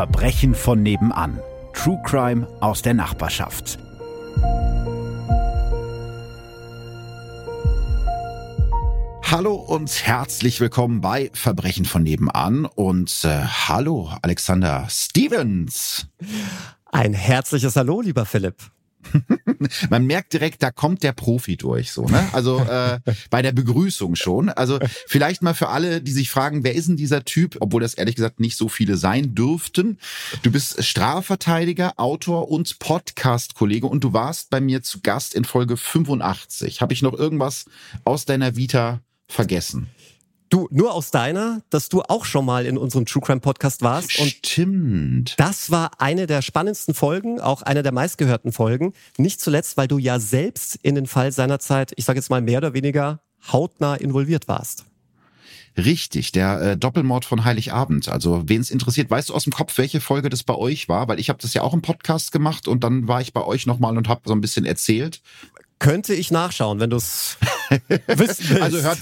Verbrechen von nebenan. True Crime aus der Nachbarschaft. Hallo und herzlich willkommen bei Verbrechen von nebenan und äh, hallo Alexander Stevens. Ein herzliches Hallo, lieber Philipp. Man merkt direkt, da kommt der Profi durch, so, ne? Also äh, bei der Begrüßung schon. Also vielleicht mal für alle, die sich fragen, wer ist denn dieser Typ, obwohl das ehrlich gesagt nicht so viele sein dürften. Du bist Strafverteidiger, Autor und Podcast-Kollege und du warst bei mir zu Gast in Folge 85. Habe ich noch irgendwas aus deiner Vita vergessen? Du, nur aus deiner, dass du auch schon mal in unserem True Crime Podcast warst. Und Stimmt. Das war eine der spannendsten Folgen, auch eine der meistgehörten Folgen. Nicht zuletzt, weil du ja selbst in den Fall seinerzeit, ich sage jetzt mal mehr oder weniger hautnah involviert warst. Richtig, der äh, Doppelmord von Heiligabend. Also, wen es interessiert, weißt du aus dem Kopf, welche Folge das bei euch war? Weil ich habe das ja auch im Podcast gemacht und dann war ich bei euch nochmal und habe so ein bisschen erzählt. Könnte ich nachschauen, wenn du es wissen willst. Also hört,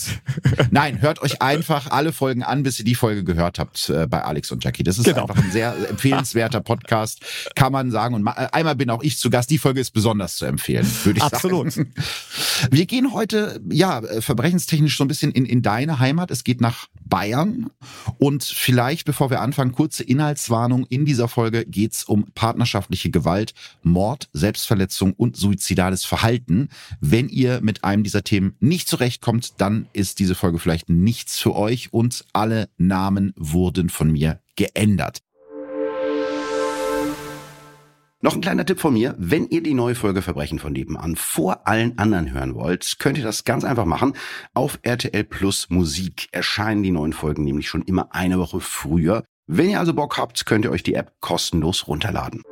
nein, hört euch einfach alle Folgen an, bis ihr die Folge gehört habt äh, bei Alex und Jackie. Das ist genau. einfach ein sehr empfehlenswerter Podcast, kann man sagen. Und äh, einmal bin auch ich zu Gast. Die Folge ist besonders zu empfehlen, würde ich Absolut. sagen. Absolut. Wir gehen heute, ja, äh, verbrechenstechnisch so ein bisschen in, in deine Heimat. Es geht nach Bayern. Und vielleicht, bevor wir anfangen, kurze Inhaltswarnung. In dieser Folge geht's um partnerschaftliche Gewalt, Mord, Selbstverletzung und suizidales Verhalten. Wenn ihr mit einem dieser Themen nicht zurechtkommt, dann ist diese Folge vielleicht nichts für euch und alle Namen wurden von mir geändert. Noch ein kleiner Tipp von mir. Wenn ihr die neue Folge Verbrechen von nebenan vor allen anderen hören wollt, könnt ihr das ganz einfach machen. Auf RTL Plus Musik erscheinen die neuen Folgen nämlich schon immer eine Woche früher. Wenn ihr also Bock habt, könnt ihr euch die App kostenlos runterladen.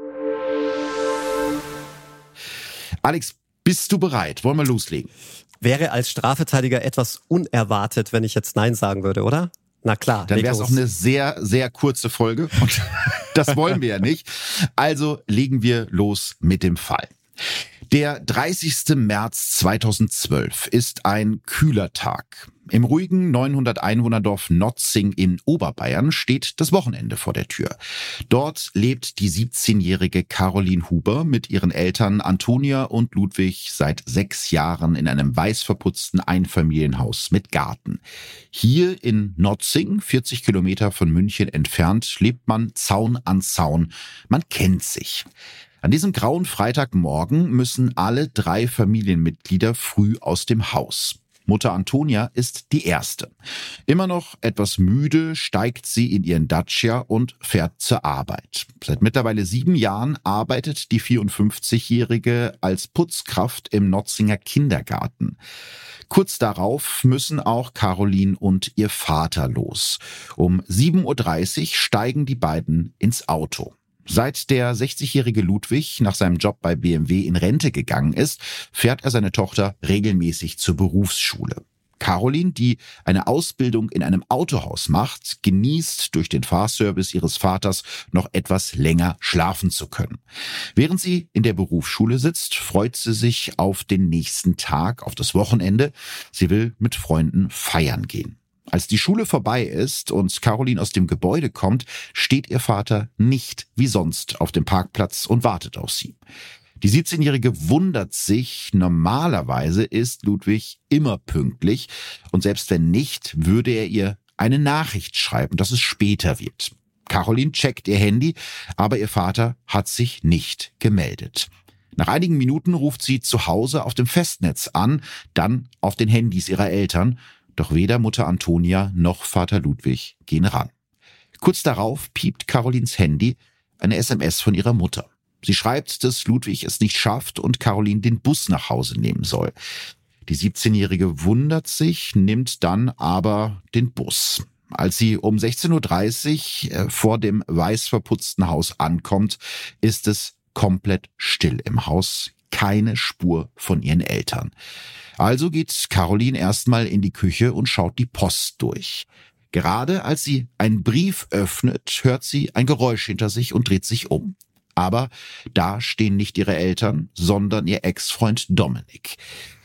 Alex, bist du bereit? Wollen wir loslegen? Wäre als Strafverteidiger etwas unerwartet, wenn ich jetzt Nein sagen würde, oder? Na klar. Dann wäre es auch eine sehr, sehr kurze Folge. Und das wollen wir ja nicht. Also legen wir los mit dem Fall. Der 30. März 2012 ist ein kühler Tag. Im ruhigen 900 Einwohnerdorf Notzing in Oberbayern steht das Wochenende vor der Tür. Dort lebt die 17-jährige Caroline Huber mit ihren Eltern Antonia und Ludwig seit sechs Jahren in einem weiß verputzten Einfamilienhaus mit Garten. Hier in Notzing, 40 Kilometer von München entfernt, lebt man Zaun an Zaun. Man kennt sich. An diesem grauen Freitagmorgen müssen alle drei Familienmitglieder früh aus dem Haus. Mutter Antonia ist die erste. Immer noch etwas müde steigt sie in ihren Dacia und fährt zur Arbeit. Seit mittlerweile sieben Jahren arbeitet die 54-Jährige als Putzkraft im Notzinger Kindergarten. Kurz darauf müssen auch Caroline und ihr Vater los. Um 7.30 Uhr steigen die beiden ins Auto. Seit der 60-jährige Ludwig nach seinem Job bei BMW in Rente gegangen ist, fährt er seine Tochter regelmäßig zur Berufsschule. Caroline, die eine Ausbildung in einem Autohaus macht, genießt durch den Fahrservice ihres Vaters noch etwas länger schlafen zu können. Während sie in der Berufsschule sitzt, freut sie sich auf den nächsten Tag, auf das Wochenende. Sie will mit Freunden feiern gehen. Als die Schule vorbei ist und Caroline aus dem Gebäude kommt, steht ihr Vater nicht wie sonst auf dem Parkplatz und wartet auf sie. Die 17-Jährige wundert sich, normalerweise ist Ludwig immer pünktlich und selbst wenn nicht, würde er ihr eine Nachricht schreiben, dass es später wird. Caroline checkt ihr Handy, aber ihr Vater hat sich nicht gemeldet. Nach einigen Minuten ruft sie zu Hause auf dem Festnetz an, dann auf den Handys ihrer Eltern doch weder Mutter Antonia noch Vater Ludwig gehen ran. Kurz darauf piept Carolins Handy eine SMS von ihrer Mutter. Sie schreibt, dass Ludwig es nicht schafft und Caroline den Bus nach Hause nehmen soll. Die 17-Jährige wundert sich, nimmt dann aber den Bus. Als sie um 16.30 Uhr äh, vor dem weiß verputzten Haus ankommt, ist es komplett still im Haus. Keine Spur von ihren Eltern. Also geht Caroline erstmal in die Küche und schaut die Post durch. Gerade als sie einen Brief öffnet, hört sie ein Geräusch hinter sich und dreht sich um. Aber da stehen nicht ihre Eltern, sondern ihr Ex-Freund Dominik.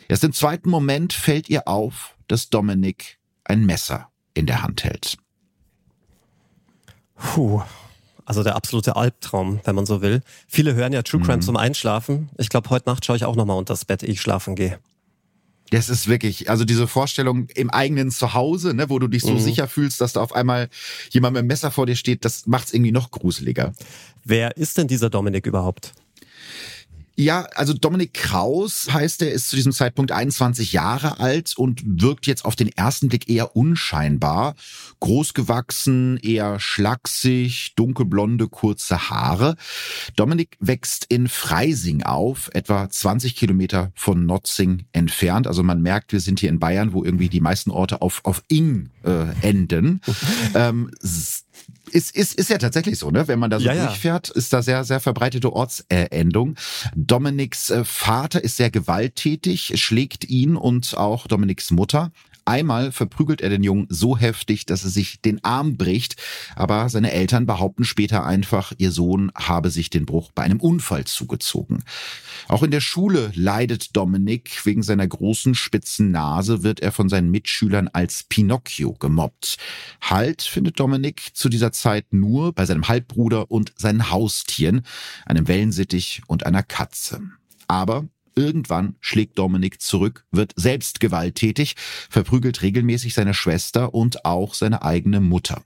Erst im zweiten Moment fällt ihr auf, dass Dominik ein Messer in der Hand hält. Puh, Also der absolute Albtraum, wenn man so will. Viele hören ja True Crime mhm. zum Einschlafen. Ich glaube, heute Nacht schaue ich auch nochmal unter das Bett, ehe ich schlafen gehe. Das ist wirklich, also diese Vorstellung im eigenen Zuhause, ne, wo du dich so mhm. sicher fühlst, dass da auf einmal jemand mit einem Messer vor dir steht, das macht's irgendwie noch gruseliger. Wer ist denn dieser Dominik überhaupt? Ja, also Dominik Kraus heißt er, ist zu diesem Zeitpunkt 21 Jahre alt und wirkt jetzt auf den ersten Blick eher unscheinbar. Großgewachsen, eher schlaksig, dunkelblonde, kurze Haare. Dominik wächst in Freising auf, etwa 20 Kilometer von Notzing entfernt. Also man merkt, wir sind hier in Bayern, wo irgendwie die meisten Orte auf, auf Ing äh, enden. ähm, ist, ist, ist ja tatsächlich so, ne? Wenn man da so ja, durchfährt, ist da sehr, sehr verbreitete Ortsendung. Dominiks äh, Vater ist sehr gewalttätig, schlägt ihn und auch Dominiks Mutter. Einmal verprügelt er den Jungen so heftig, dass er sich den Arm bricht, aber seine Eltern behaupten später einfach, ihr Sohn habe sich den Bruch bei einem Unfall zugezogen. Auch in der Schule leidet Dominik. Wegen seiner großen spitzen Nase wird er von seinen Mitschülern als Pinocchio gemobbt. Halt findet Dominik zu dieser Zeit nur bei seinem Halbbruder und seinen Haustieren, einem Wellensittich und einer Katze. Aber Irgendwann schlägt Dominik zurück, wird selbst gewalttätig, verprügelt regelmäßig seine Schwester und auch seine eigene Mutter.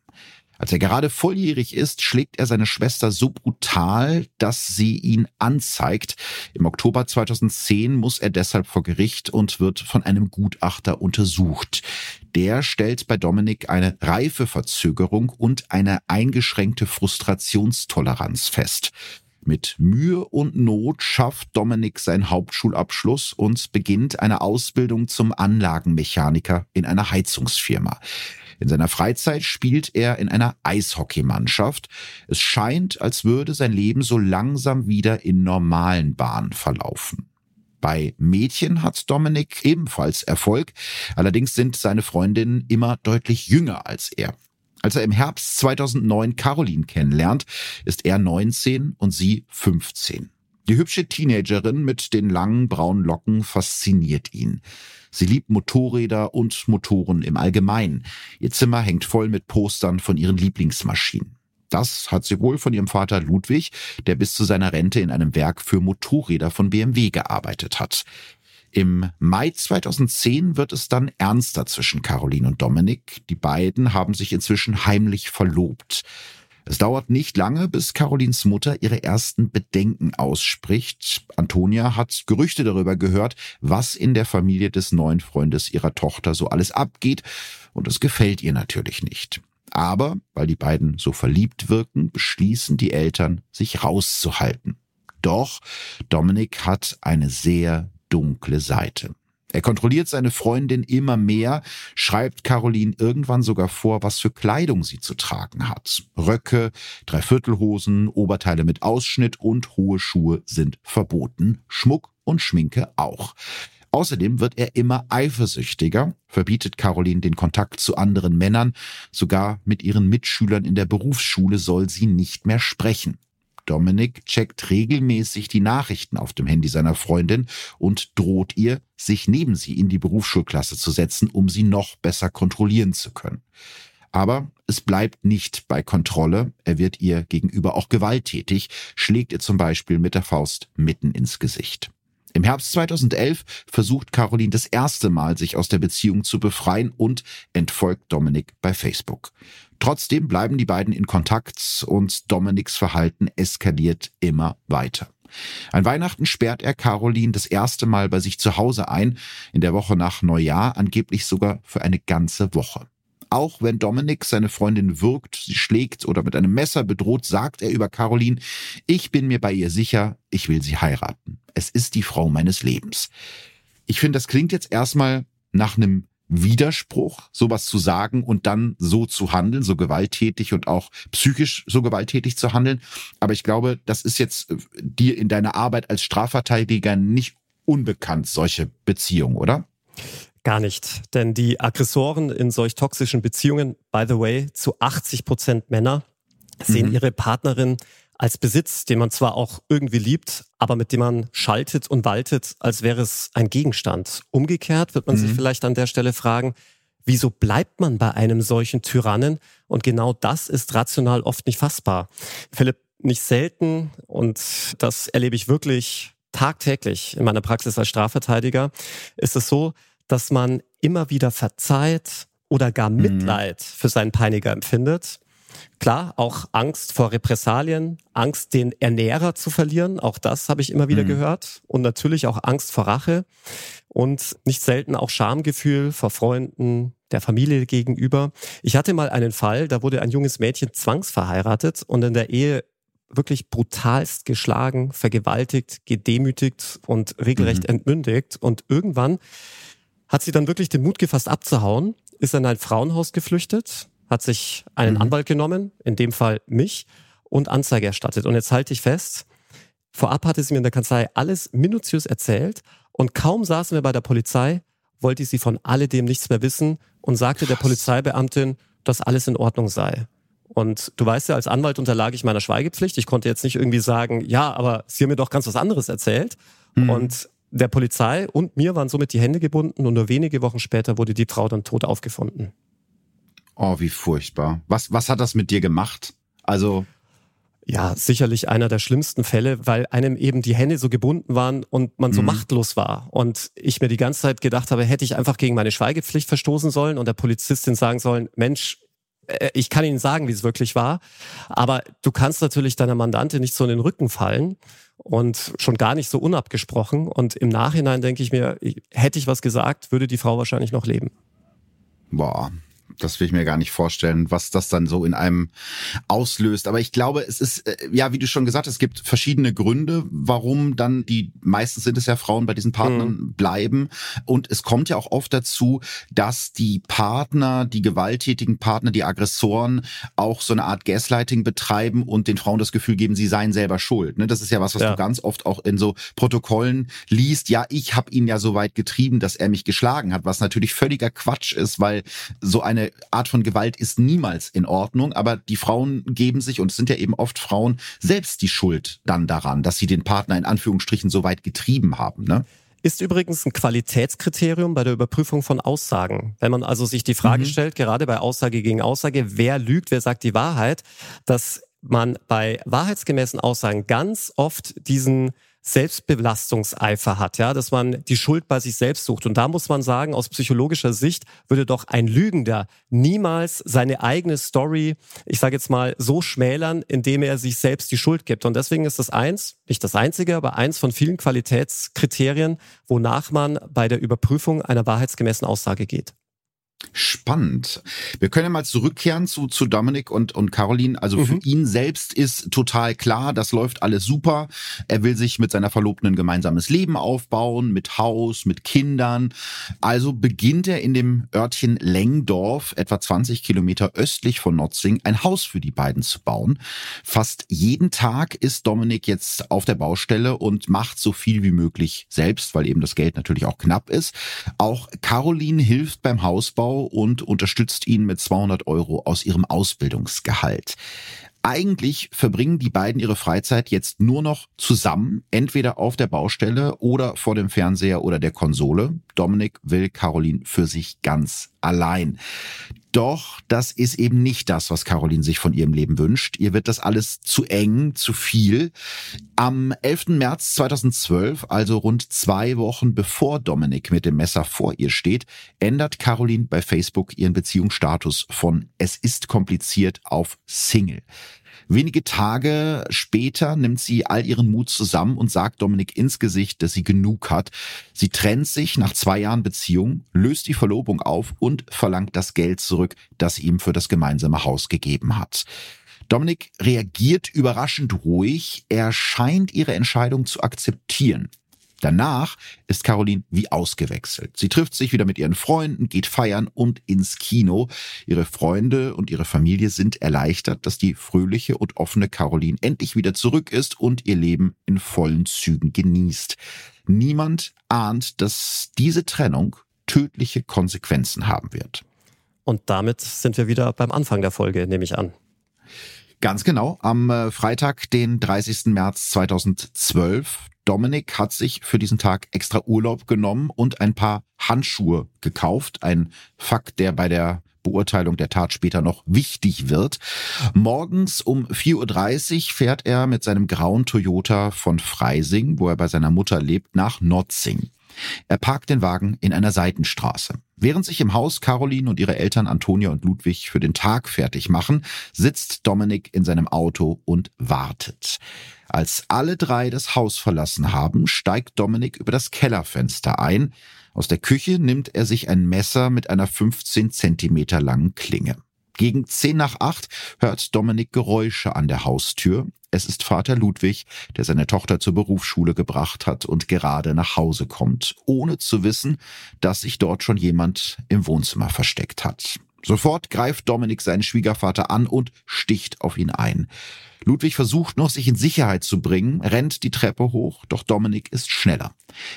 Als er gerade volljährig ist, schlägt er seine Schwester so brutal, dass sie ihn anzeigt. Im Oktober 2010 muss er deshalb vor Gericht und wird von einem Gutachter untersucht. Der stellt bei Dominik eine Reifeverzögerung und eine eingeschränkte Frustrationstoleranz fest. Mit Mühe und Not schafft Dominik seinen Hauptschulabschluss und beginnt eine Ausbildung zum Anlagenmechaniker in einer Heizungsfirma. In seiner Freizeit spielt er in einer Eishockeymannschaft. Es scheint, als würde sein Leben so langsam wieder in normalen Bahnen verlaufen. Bei Mädchen hat Dominik ebenfalls Erfolg, allerdings sind seine Freundinnen immer deutlich jünger als er. Als er im Herbst 2009 Caroline kennenlernt, ist er 19 und sie 15. Die hübsche Teenagerin mit den langen braunen Locken fasziniert ihn. Sie liebt Motorräder und Motoren im Allgemeinen. Ihr Zimmer hängt voll mit Postern von ihren Lieblingsmaschinen. Das hat sie wohl von ihrem Vater Ludwig, der bis zu seiner Rente in einem Werk für Motorräder von BMW gearbeitet hat. Im Mai 2010 wird es dann ernster zwischen Caroline und Dominik. Die beiden haben sich inzwischen heimlich verlobt. Es dauert nicht lange, bis Carolins Mutter ihre ersten Bedenken ausspricht. Antonia hat Gerüchte darüber gehört, was in der Familie des neuen Freundes ihrer Tochter so alles abgeht, und es gefällt ihr natürlich nicht. Aber weil die beiden so verliebt wirken, beschließen die Eltern, sich rauszuhalten. Doch Dominik hat eine sehr dunkle Seite. Er kontrolliert seine Freundin immer mehr, schreibt Caroline irgendwann sogar vor, was für Kleidung sie zu tragen hat. Röcke, Dreiviertelhosen, Oberteile mit Ausschnitt und hohe Schuhe sind verboten. Schmuck und Schminke auch. Außerdem wird er immer eifersüchtiger, verbietet Caroline den Kontakt zu anderen Männern, sogar mit ihren Mitschülern in der Berufsschule soll sie nicht mehr sprechen. Dominik checkt regelmäßig die Nachrichten auf dem Handy seiner Freundin und droht ihr, sich neben sie in die Berufsschulklasse zu setzen, um sie noch besser kontrollieren zu können. Aber es bleibt nicht bei Kontrolle. Er wird ihr gegenüber auch gewalttätig, schlägt ihr zum Beispiel mit der Faust mitten ins Gesicht. Im Herbst 2011 versucht Caroline das erste Mal, sich aus der Beziehung zu befreien und entfolgt Dominik bei Facebook. Trotzdem bleiben die beiden in Kontakt und Dominiks Verhalten eskaliert immer weiter. An Weihnachten sperrt er Caroline das erste Mal bei sich zu Hause ein, in der Woche nach Neujahr angeblich sogar für eine ganze Woche. Auch wenn Dominik seine Freundin wirkt, sie schlägt oder mit einem Messer bedroht, sagt er über Caroline, ich bin mir bei ihr sicher, ich will sie heiraten. Es ist die Frau meines Lebens. Ich finde, das klingt jetzt erstmal nach einem Widerspruch, sowas zu sagen und dann so zu handeln, so gewalttätig und auch psychisch so gewalttätig zu handeln. Aber ich glaube, das ist jetzt äh, dir in deiner Arbeit als Strafverteidiger nicht unbekannt, solche Beziehungen, oder? Gar nicht. Denn die Aggressoren in solch toxischen Beziehungen, by the way, zu 80 Prozent Männer, sehen mhm. ihre Partnerin als Besitz, den man zwar auch irgendwie liebt, aber mit dem man schaltet und waltet, als wäre es ein Gegenstand. Umgekehrt wird man mhm. sich vielleicht an der Stelle fragen, Wieso bleibt man bei einem solchen Tyrannen? Und genau das ist rational oft nicht fassbar. Philipp, nicht selten, und das erlebe ich wirklich tagtäglich in meiner Praxis als Strafverteidiger, ist es so, dass man immer wieder verzeiht oder gar mhm. Mitleid mhm. für seinen Peiniger empfindet. Klar, auch Angst vor Repressalien, Angst, den Ernährer zu verlieren, auch das habe ich immer wieder mhm. gehört. Und natürlich auch Angst vor Rache und nicht selten auch Schamgefühl vor Freunden, der Familie gegenüber. Ich hatte mal einen Fall, da wurde ein junges Mädchen zwangsverheiratet und in der Ehe wirklich brutalst geschlagen, vergewaltigt, gedemütigt und regelrecht mhm. entmündigt. Und irgendwann hat sie dann wirklich den Mut gefasst abzuhauen, ist in ein Frauenhaus geflüchtet, hat sich einen mhm. Anwalt genommen, in dem Fall mich, und Anzeige erstattet. Und jetzt halte ich fest, vorab hatte sie mir in der Kanzlei alles minutiös erzählt und kaum saßen wir bei der Polizei, wollte sie von alledem nichts mehr wissen und sagte der Polizeibeamtin, dass alles in Ordnung sei. Und du weißt ja, als Anwalt unterlag ich meiner Schweigepflicht. Ich konnte jetzt nicht irgendwie sagen, ja, aber sie haben mir doch ganz was anderes erzählt. Mhm. Und der Polizei und mir waren somit die Hände gebunden und nur wenige Wochen später wurde die Frau dann tot aufgefunden. Oh, wie furchtbar. Was, was hat das mit dir gemacht? Also. Ja, sicherlich einer der schlimmsten Fälle, weil einem eben die Hände so gebunden waren und man so mhm. machtlos war. Und ich mir die ganze Zeit gedacht habe, hätte ich einfach gegen meine Schweigepflicht verstoßen sollen und der Polizistin sagen sollen, Mensch, äh, ich kann Ihnen sagen, wie es wirklich war. Aber du kannst natürlich deiner Mandante nicht so in den Rücken fallen und schon gar nicht so unabgesprochen. Und im Nachhinein denke ich mir, hätte ich was gesagt, würde die Frau wahrscheinlich noch leben. Boah, das will ich mir gar nicht vorstellen, was das dann so in einem auslöst. Aber ich glaube, es ist, äh, ja, wie du schon gesagt hast, es gibt verschiedene Gründe, warum dann die, meistens sind es ja Frauen bei diesen Partnern mhm. bleiben. Und es kommt ja auch oft dazu, dass die Partner, die gewalttätigen Partner, die Aggressoren auch so eine Art Gaslighting betreiben und den Frauen das Gefühl geben, sie seien selber schuld. Ne? Das ist ja was, was ja. du ganz oft auch in so Protokollen liest. Ja, ich habe ihn ja so weit getrieben, dass er mich geschlagen hat, was natürlich völliger Quatsch ist, weil so eine Art von Gewalt ist niemals in Ordnung, aber die Frauen geben sich, und es sind ja eben oft Frauen, selbst die Schuld dann daran, dass sie den Partner in Anführungsstrichen so weit getrieben haben. Ne? Ist übrigens ein Qualitätskriterium bei der Überprüfung von Aussagen. Wenn man also sich die Frage mhm. stellt, gerade bei Aussage gegen Aussage, wer lügt, wer sagt die Wahrheit, dass man bei wahrheitsgemäßen Aussagen ganz oft diesen Selbstbelastungseifer hat, ja, dass man die Schuld bei sich selbst sucht. Und da muss man sagen, aus psychologischer Sicht würde doch ein Lügender niemals seine eigene Story, ich sage jetzt mal, so schmälern, indem er sich selbst die Schuld gibt. Und deswegen ist das eins, nicht das einzige, aber eins von vielen Qualitätskriterien, wonach man bei der Überprüfung einer wahrheitsgemäßen Aussage geht. Spannend. Wir können ja mal zurückkehren zu, zu Dominik und, und Caroline. Also mhm. für ihn selbst ist total klar, das läuft alles super. Er will sich mit seiner Verlobten ein gemeinsames Leben aufbauen, mit Haus, mit Kindern. Also beginnt er in dem Örtchen Lengdorf, etwa 20 Kilometer östlich von Notzing, ein Haus für die beiden zu bauen. Fast jeden Tag ist Dominik jetzt auf der Baustelle und macht so viel wie möglich selbst, weil eben das Geld natürlich auch knapp ist. Auch Caroline hilft beim Hausbau und unterstützt ihn mit 200 Euro aus ihrem Ausbildungsgehalt. Eigentlich verbringen die beiden ihre Freizeit jetzt nur noch zusammen, entweder auf der Baustelle oder vor dem Fernseher oder der Konsole. Dominik will Caroline für sich ganz allein. Doch das ist eben nicht das, was Caroline sich von ihrem Leben wünscht. Ihr wird das alles zu eng, zu viel. Am 11. März 2012, also rund zwei Wochen bevor Dominik mit dem Messer vor ihr steht, ändert Caroline bei Facebook ihren Beziehungsstatus von Es ist kompliziert auf Single. Wenige Tage später nimmt sie all ihren Mut zusammen und sagt Dominik ins Gesicht, dass sie genug hat. Sie trennt sich nach zwei Jahren Beziehung, löst die Verlobung auf und verlangt das Geld zurück, das sie ihm für das gemeinsame Haus gegeben hat. Dominik reagiert überraschend ruhig. Er scheint ihre Entscheidung zu akzeptieren. Danach ist Caroline wie ausgewechselt. Sie trifft sich wieder mit ihren Freunden, geht feiern und ins Kino. Ihre Freunde und ihre Familie sind erleichtert, dass die fröhliche und offene Caroline endlich wieder zurück ist und ihr Leben in vollen Zügen genießt. Niemand ahnt, dass diese Trennung tödliche Konsequenzen haben wird. Und damit sind wir wieder beim Anfang der Folge, nehme ich an. Ganz genau. Am äh, Freitag, den 30. März 2012 Dominik hat sich für diesen Tag extra Urlaub genommen und ein paar Handschuhe gekauft. Ein Fakt, der bei der Beurteilung der Tat später noch wichtig wird. Morgens um 4.30 Uhr fährt er mit seinem grauen Toyota von Freising, wo er bei seiner Mutter lebt, nach Notzing. Er parkt den Wagen in einer Seitenstraße. Während sich im Haus Caroline und ihre Eltern Antonia und Ludwig für den Tag fertig machen, sitzt Dominik in seinem Auto und wartet. Als alle drei das Haus verlassen haben, steigt Dominik über das Kellerfenster ein. Aus der Küche nimmt er sich ein Messer mit einer 15 Zentimeter langen Klinge. Gegen zehn nach acht hört Dominik Geräusche an der Haustür. Es ist Vater Ludwig, der seine Tochter zur Berufsschule gebracht hat und gerade nach Hause kommt, ohne zu wissen, dass sich dort schon jemand im Wohnzimmer versteckt hat. Sofort greift Dominik seinen Schwiegervater an und sticht auf ihn ein. Ludwig versucht noch, sich in Sicherheit zu bringen, rennt die Treppe hoch, doch Dominik ist schneller.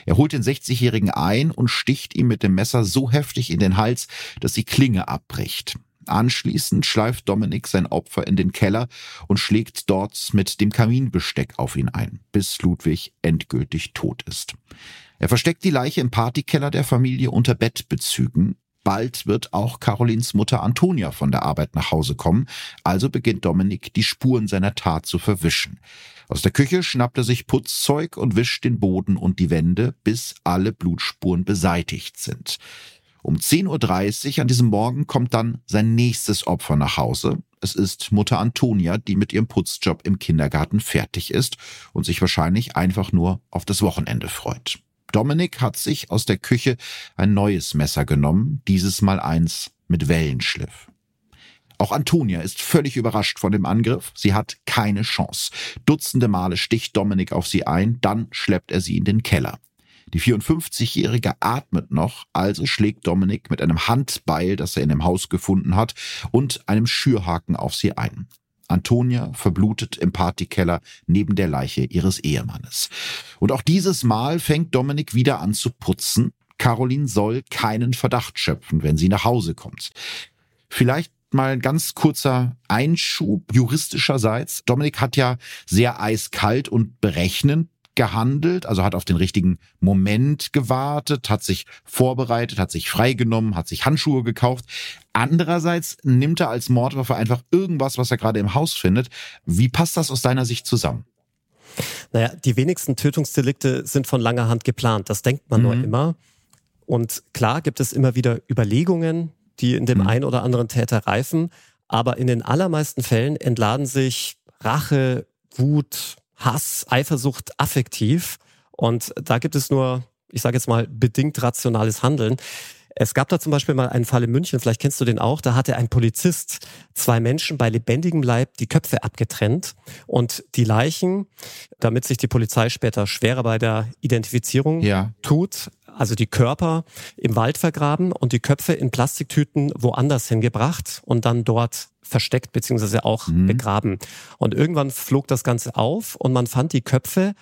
Er holt den 60-Jährigen ein und sticht ihm mit dem Messer so heftig in den Hals, dass die Klinge abbricht. Anschließend schleift Dominik sein Opfer in den Keller und schlägt dort mit dem Kaminbesteck auf ihn ein, bis Ludwig endgültig tot ist. Er versteckt die Leiche im Partykeller der Familie unter Bettbezügen. Bald wird auch Carolins Mutter Antonia von der Arbeit nach Hause kommen, also beginnt Dominik die Spuren seiner Tat zu verwischen. Aus der Küche schnappt er sich Putzzeug und wischt den Boden und die Wände, bis alle Blutspuren beseitigt sind. Um 10.30 Uhr an diesem Morgen kommt dann sein nächstes Opfer nach Hause. Es ist Mutter Antonia, die mit ihrem Putzjob im Kindergarten fertig ist und sich wahrscheinlich einfach nur auf das Wochenende freut. Dominik hat sich aus der Küche ein neues Messer genommen, dieses Mal eins mit Wellenschliff. Auch Antonia ist völlig überrascht von dem Angriff. Sie hat keine Chance. Dutzende Male sticht Dominik auf sie ein, dann schleppt er sie in den Keller. Die 54-Jährige atmet noch, also schlägt Dominik mit einem Handbeil, das er in dem Haus gefunden hat, und einem Schürhaken auf sie ein. Antonia verblutet im Partykeller neben der Leiche ihres Ehemannes. Und auch dieses Mal fängt Dominik wieder an zu putzen. Caroline soll keinen Verdacht schöpfen, wenn sie nach Hause kommt. Vielleicht mal ein ganz kurzer Einschub juristischerseits. Dominik hat ja sehr eiskalt und berechnend gehandelt, also hat auf den richtigen Moment gewartet, hat sich vorbereitet, hat sich freigenommen, hat sich Handschuhe gekauft. Andererseits nimmt er als Mordwaffe einfach irgendwas, was er gerade im Haus findet. Wie passt das aus deiner Sicht zusammen? Naja, die wenigsten Tötungsdelikte sind von langer Hand geplant. Das denkt man mhm. nur immer. Und klar gibt es immer wieder Überlegungen, die in dem mhm. einen oder anderen Täter reifen. Aber in den allermeisten Fällen entladen sich Rache, Wut, Hass, Eifersucht affektiv. Und da gibt es nur, ich sage jetzt mal, bedingt rationales Handeln. Es gab da zum Beispiel mal einen Fall in München, vielleicht kennst du den auch, da hatte ein Polizist zwei Menschen bei lebendigem Leib die Köpfe abgetrennt und die Leichen, damit sich die Polizei später schwerer bei der Identifizierung ja. tut, also die Körper im Wald vergraben und die Köpfe in Plastiktüten woanders hingebracht und dann dort versteckt beziehungsweise auch mhm. begraben. Und irgendwann flog das Ganze auf und man fand die Köpfe,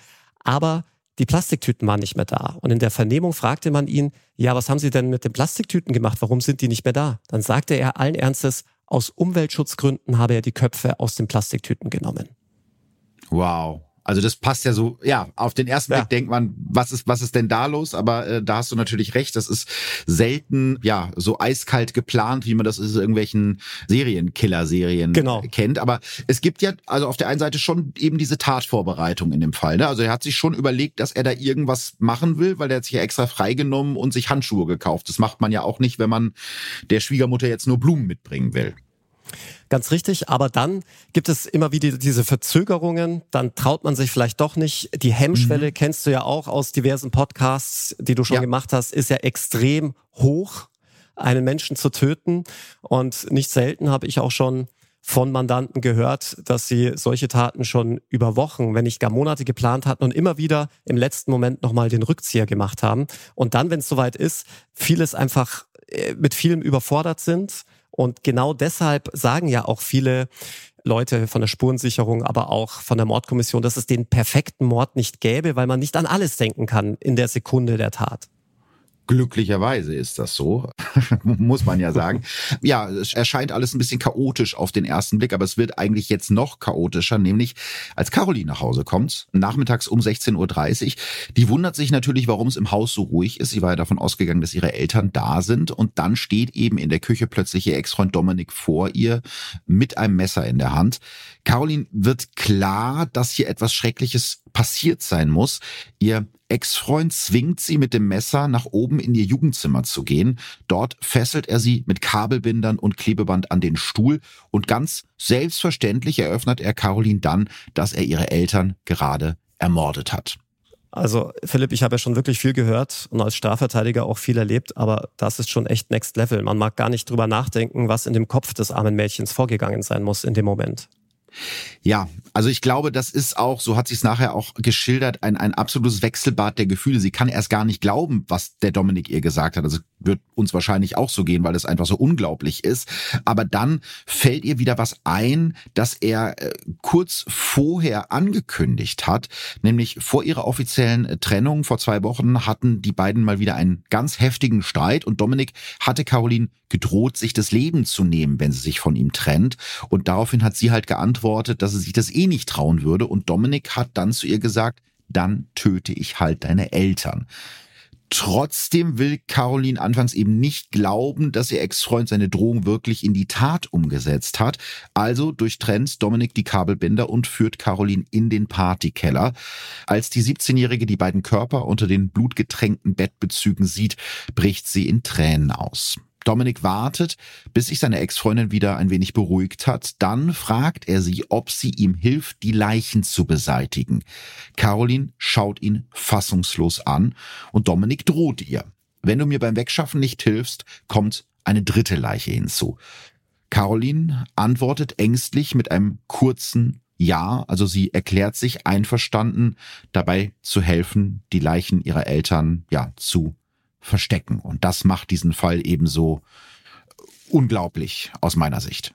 aber die Plastiktüten waren nicht mehr da. Und in der Vernehmung fragte man ihn, ja, was haben Sie denn mit den Plastiktüten gemacht? Warum sind die nicht mehr da? Dann sagte er allen Ernstes, aus Umweltschutzgründen habe er die Köpfe aus den Plastiktüten genommen. Wow. Also das passt ja so, ja, auf den ersten ja. Blick denkt man, was ist, was ist denn da los? Aber äh, da hast du natürlich recht, das ist selten, ja, so eiskalt geplant, wie man das in irgendwelchen Serienkiller-Serien genau. kennt. Aber es gibt ja, also auf der einen Seite schon eben diese Tatvorbereitung in dem Fall. Ne? Also er hat sich schon überlegt, dass er da irgendwas machen will, weil er hat sich ja extra freigenommen und sich Handschuhe gekauft. Das macht man ja auch nicht, wenn man der Schwiegermutter jetzt nur Blumen mitbringen will. Ganz richtig, aber dann gibt es immer wieder diese Verzögerungen, dann traut man sich vielleicht doch nicht. Die Hemmschwelle mhm. kennst du ja auch aus diversen Podcasts, die du schon ja. gemacht hast, ist ja extrem hoch, einen Menschen zu töten. Und nicht selten habe ich auch schon von Mandanten gehört, dass sie solche Taten schon über Wochen, wenn nicht gar Monate geplant hatten und immer wieder im letzten Moment nochmal den Rückzieher gemacht haben. Und dann, wenn es soweit ist, vieles einfach äh, mit vielem überfordert sind und genau deshalb sagen ja auch viele Leute von der Spurensicherung, aber auch von der Mordkommission, dass es den perfekten Mord nicht gäbe, weil man nicht an alles denken kann in der Sekunde der Tat. Glücklicherweise ist das so, muss man ja sagen. Ja, es erscheint alles ein bisschen chaotisch auf den ersten Blick, aber es wird eigentlich jetzt noch chaotischer, nämlich als Caroline nach Hause kommt, nachmittags um 16.30 Uhr. Die wundert sich natürlich, warum es im Haus so ruhig ist. Sie war ja davon ausgegangen, dass ihre Eltern da sind und dann steht eben in der Küche plötzlich ihr Ex-Freund Dominik vor ihr mit einem Messer in der Hand. Caroline wird klar, dass hier etwas Schreckliches passiert sein muss. Ihr Ex-Freund zwingt sie mit dem Messer nach oben in ihr Jugendzimmer zu gehen. Dort fesselt er sie mit Kabelbindern und Klebeband an den Stuhl und ganz selbstverständlich eröffnet er Caroline dann, dass er ihre Eltern gerade ermordet hat. Also Philipp, ich habe ja schon wirklich viel gehört und als Strafverteidiger auch viel erlebt, aber das ist schon echt Next Level. Man mag gar nicht drüber nachdenken, was in dem Kopf des armen Mädchens vorgegangen sein muss in dem Moment. Ja, also ich glaube, das ist auch, so hat sie es nachher auch geschildert, ein, ein absolutes Wechselbad der Gefühle. Sie kann erst gar nicht glauben, was der Dominik ihr gesagt hat. Also wird uns wahrscheinlich auch so gehen, weil es einfach so unglaublich ist. Aber dann fällt ihr wieder was ein, dass er äh, kurz vorher angekündigt hat, nämlich vor ihrer offiziellen äh, Trennung vor zwei Wochen hatten die beiden mal wieder einen ganz heftigen Streit und Dominik hatte Caroline gedroht, sich das Leben zu nehmen, wenn sie sich von ihm trennt. Und daraufhin hat sie halt geantwortet, dass sie sich das eh nicht trauen würde. Und Dominik hat dann zu ihr gesagt, dann töte ich halt deine Eltern. Trotzdem will Caroline anfangs eben nicht glauben, dass ihr Ex-Freund seine Drohung wirklich in die Tat umgesetzt hat. Also durchtrennt Dominik die Kabelbinder und führt Caroline in den Partykeller. Als die 17-Jährige die beiden Körper unter den blutgetränkten Bettbezügen sieht, bricht sie in Tränen aus. Dominik wartet, bis sich seine Ex-Freundin wieder ein wenig beruhigt hat. Dann fragt er sie, ob sie ihm hilft, die Leichen zu beseitigen. Caroline schaut ihn fassungslos an und Dominik droht ihr. Wenn du mir beim Wegschaffen nicht hilfst, kommt eine dritte Leiche hinzu. Caroline antwortet ängstlich mit einem kurzen Ja, also sie erklärt sich einverstanden, dabei zu helfen, die Leichen ihrer Eltern ja zu verstecken. Und das macht diesen Fall ebenso unglaublich aus meiner Sicht.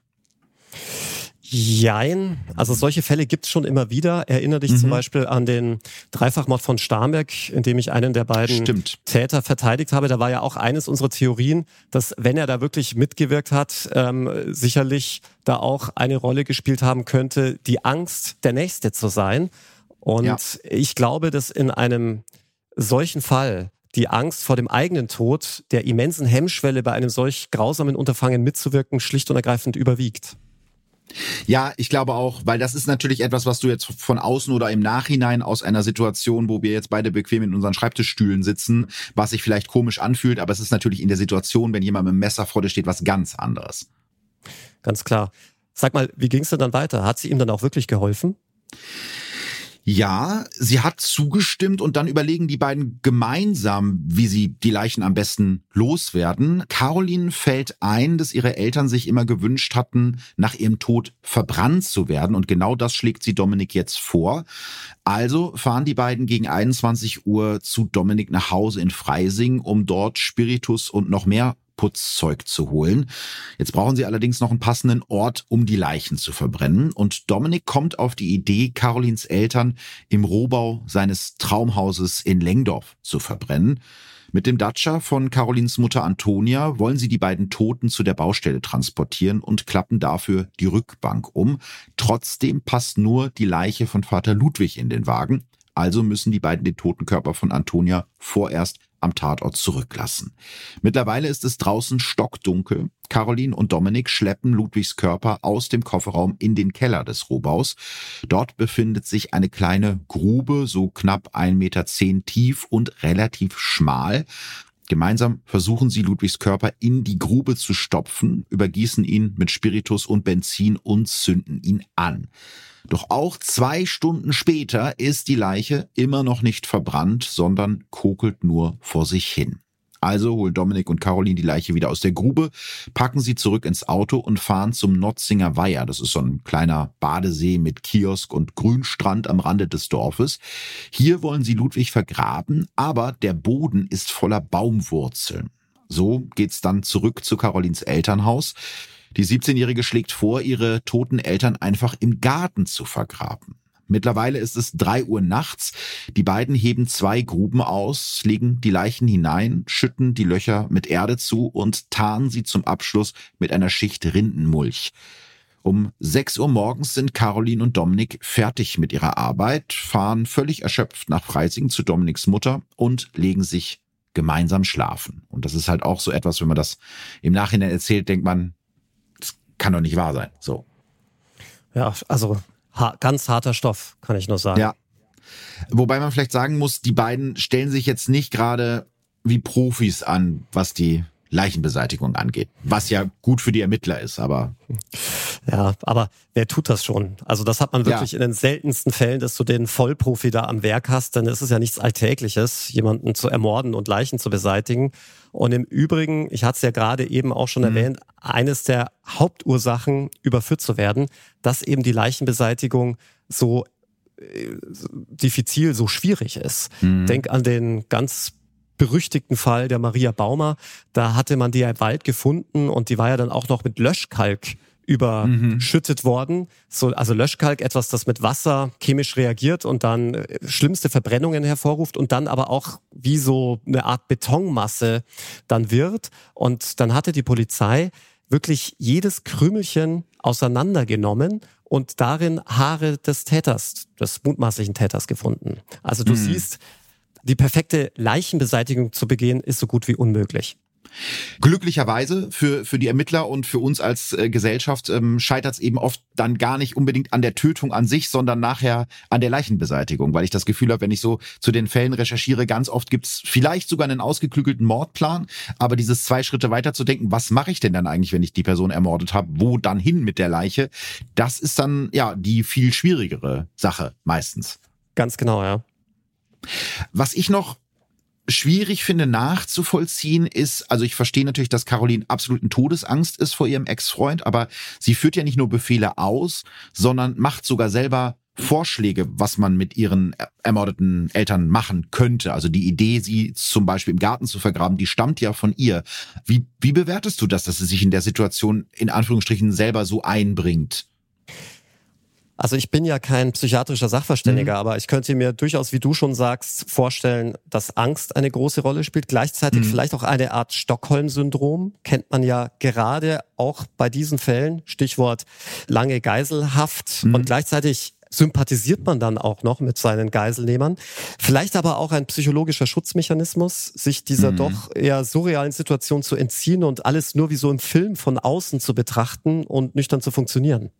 Jein. Also solche Fälle gibt's schon immer wieder. Erinnere dich mhm. zum Beispiel an den Dreifachmord von Starnberg, in dem ich einen der beiden Stimmt. Täter verteidigt habe. Da war ja auch eines unserer Theorien, dass wenn er da wirklich mitgewirkt hat, ähm, sicherlich da auch eine Rolle gespielt haben könnte, die Angst, der Nächste zu sein. Und ja. ich glaube, dass in einem solchen Fall die Angst vor dem eigenen Tod, der immensen Hemmschwelle bei einem solch grausamen Unterfangen mitzuwirken, schlicht und ergreifend überwiegt. Ja, ich glaube auch, weil das ist natürlich etwas, was du jetzt von außen oder im Nachhinein aus einer Situation, wo wir jetzt beide bequem in unseren Schreibtischstühlen sitzen, was sich vielleicht komisch anfühlt, aber es ist natürlich in der Situation, wenn jemand mit einem Messer vor dir steht, was ganz anderes. Ganz klar. Sag mal, wie ging es denn dann weiter? Hat sie ihm dann auch wirklich geholfen? Ja, sie hat zugestimmt und dann überlegen die beiden gemeinsam, wie sie die Leichen am besten loswerden. Caroline fällt ein, dass ihre Eltern sich immer gewünscht hatten, nach ihrem Tod verbrannt zu werden und genau das schlägt sie Dominik jetzt vor. Also fahren die beiden gegen 21 Uhr zu Dominik nach Hause in Freising, um dort Spiritus und noch mehr Putzzeug zu holen. Jetzt brauchen sie allerdings noch einen passenden Ort, um die Leichen zu verbrennen. Und Dominik kommt auf die Idee, Carolins Eltern im Rohbau seines Traumhauses in Lengdorf zu verbrennen. Mit dem Dacia von Carolins Mutter Antonia wollen sie die beiden Toten zu der Baustelle transportieren und klappen dafür die Rückbank um. Trotzdem passt nur die Leiche von Vater Ludwig in den Wagen. Also müssen die beiden den toten Körper von Antonia vorerst am Tatort zurücklassen. Mittlerweile ist es draußen stockdunkel. Caroline und Dominik schleppen Ludwigs Körper aus dem Kofferraum in den Keller des Rohbaus. Dort befindet sich eine kleine Grube, so knapp 1,10 Meter tief und relativ schmal. Gemeinsam versuchen sie Ludwigs Körper in die Grube zu stopfen, übergießen ihn mit Spiritus und Benzin und zünden ihn an. Doch auch zwei Stunden später ist die Leiche immer noch nicht verbrannt, sondern kokelt nur vor sich hin. Also holen Dominik und Caroline die Leiche wieder aus der Grube, packen sie zurück ins Auto und fahren zum Notzinger Weiher. Das ist so ein kleiner Badesee mit Kiosk und Grünstrand am Rande des Dorfes. Hier wollen sie Ludwig vergraben, aber der Boden ist voller Baumwurzeln. So geht's dann zurück zu Carolins Elternhaus. Die 17-Jährige schlägt vor, ihre toten Eltern einfach im Garten zu vergraben. Mittlerweile ist es drei Uhr nachts. Die beiden heben zwei Gruben aus, legen die Leichen hinein, schütten die Löcher mit Erde zu und tarnen sie zum Abschluss mit einer Schicht Rindenmulch. Um 6 Uhr morgens sind Caroline und Dominik fertig mit ihrer Arbeit, fahren völlig erschöpft nach Freising zu Dominiks Mutter und legen sich gemeinsam schlafen. Und das ist halt auch so etwas, wenn man das im Nachhinein erzählt, denkt man, das kann doch nicht wahr sein. So. Ja, also ha ganz harter Stoff, kann ich nur sagen. Ja. Wobei man vielleicht sagen muss, die beiden stellen sich jetzt nicht gerade wie Profis an, was die Leichenbeseitigung angeht. Was ja gut für die Ermittler ist, aber. Ja, aber wer tut das schon? Also das hat man wirklich ja. in den seltensten Fällen, dass du den Vollprofi da am Werk hast, ist es ja nichts Alltägliches, jemanden zu ermorden und Leichen zu beseitigen. Und im Übrigen, ich hatte es ja gerade eben auch schon mhm. erwähnt, eines der Hauptursachen, überführt zu werden, dass eben die Leichenbeseitigung so äh, diffizil, so schwierig ist. Mhm. Denk an den ganz berüchtigten Fall der Maria Baumer. Da hatte man die ja im Wald gefunden und die war ja dann auch noch mit Löschkalk überschüttet mhm. worden. So, also Löschkalk, etwas, das mit Wasser chemisch reagiert und dann äh, schlimmste Verbrennungen hervorruft und dann aber auch wie so eine Art Betonmasse dann wird. Und dann hatte die Polizei wirklich jedes Krümelchen auseinandergenommen und darin Haare des Täters, des mutmaßlichen Täters gefunden. Also du mhm. siehst, die perfekte Leichenbeseitigung zu begehen, ist so gut wie unmöglich. Glücklicherweise für, für die Ermittler und für uns als äh, Gesellschaft ähm, scheitert es eben oft dann gar nicht unbedingt an der Tötung an sich, sondern nachher an der Leichenbeseitigung, weil ich das Gefühl habe, wenn ich so zu den Fällen recherchiere, ganz oft gibt's vielleicht sogar einen ausgeklügelten Mordplan, aber dieses zwei Schritte weiter zu denken, was mache ich denn dann eigentlich, wenn ich die Person ermordet habe, wo dann hin mit der Leiche, das ist dann ja die viel schwierigere Sache meistens. Ganz genau, ja. Was ich noch schwierig finde nachzuvollziehen ist, also ich verstehe natürlich, dass Caroline absolut in Todesangst ist vor ihrem Ex-Freund, aber sie führt ja nicht nur Befehle aus, sondern macht sogar selber Vorschläge, was man mit ihren ermordeten Eltern machen könnte. Also die Idee, sie zum Beispiel im Garten zu vergraben, die stammt ja von ihr. Wie, wie bewertest du das, dass sie sich in der Situation in Anführungsstrichen selber so einbringt? Also ich bin ja kein psychiatrischer Sachverständiger, mhm. aber ich könnte mir durchaus, wie du schon sagst, vorstellen, dass Angst eine große Rolle spielt. Gleichzeitig mhm. vielleicht auch eine Art Stockholm-Syndrom. Kennt man ja gerade auch bei diesen Fällen. Stichwort lange Geiselhaft. Mhm. Und gleichzeitig sympathisiert man dann auch noch mit seinen Geiselnehmern. Vielleicht aber auch ein psychologischer Schutzmechanismus, sich dieser mhm. doch eher surrealen Situation zu entziehen und alles nur wie so im Film von außen zu betrachten und nüchtern zu funktionieren.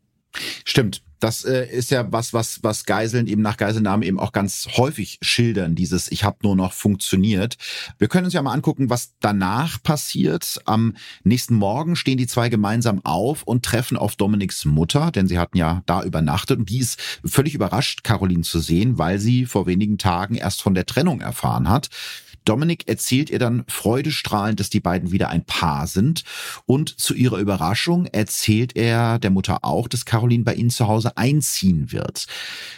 Stimmt. Das äh, ist ja was, was, was Geiseln eben nach Geiselnahme eben auch ganz häufig schildern, dieses Ich habe nur noch funktioniert. Wir können uns ja mal angucken, was danach passiert. Am nächsten Morgen stehen die zwei gemeinsam auf und treffen auf Dominiks Mutter, denn sie hatten ja da übernachtet und die ist völlig überrascht, Caroline zu sehen, weil sie vor wenigen Tagen erst von der Trennung erfahren hat. Dominik erzählt ihr dann freudestrahlend, dass die beiden wieder ein Paar sind. Und zu ihrer Überraschung erzählt er der Mutter auch, dass Caroline bei ihnen zu Hause einziehen wird.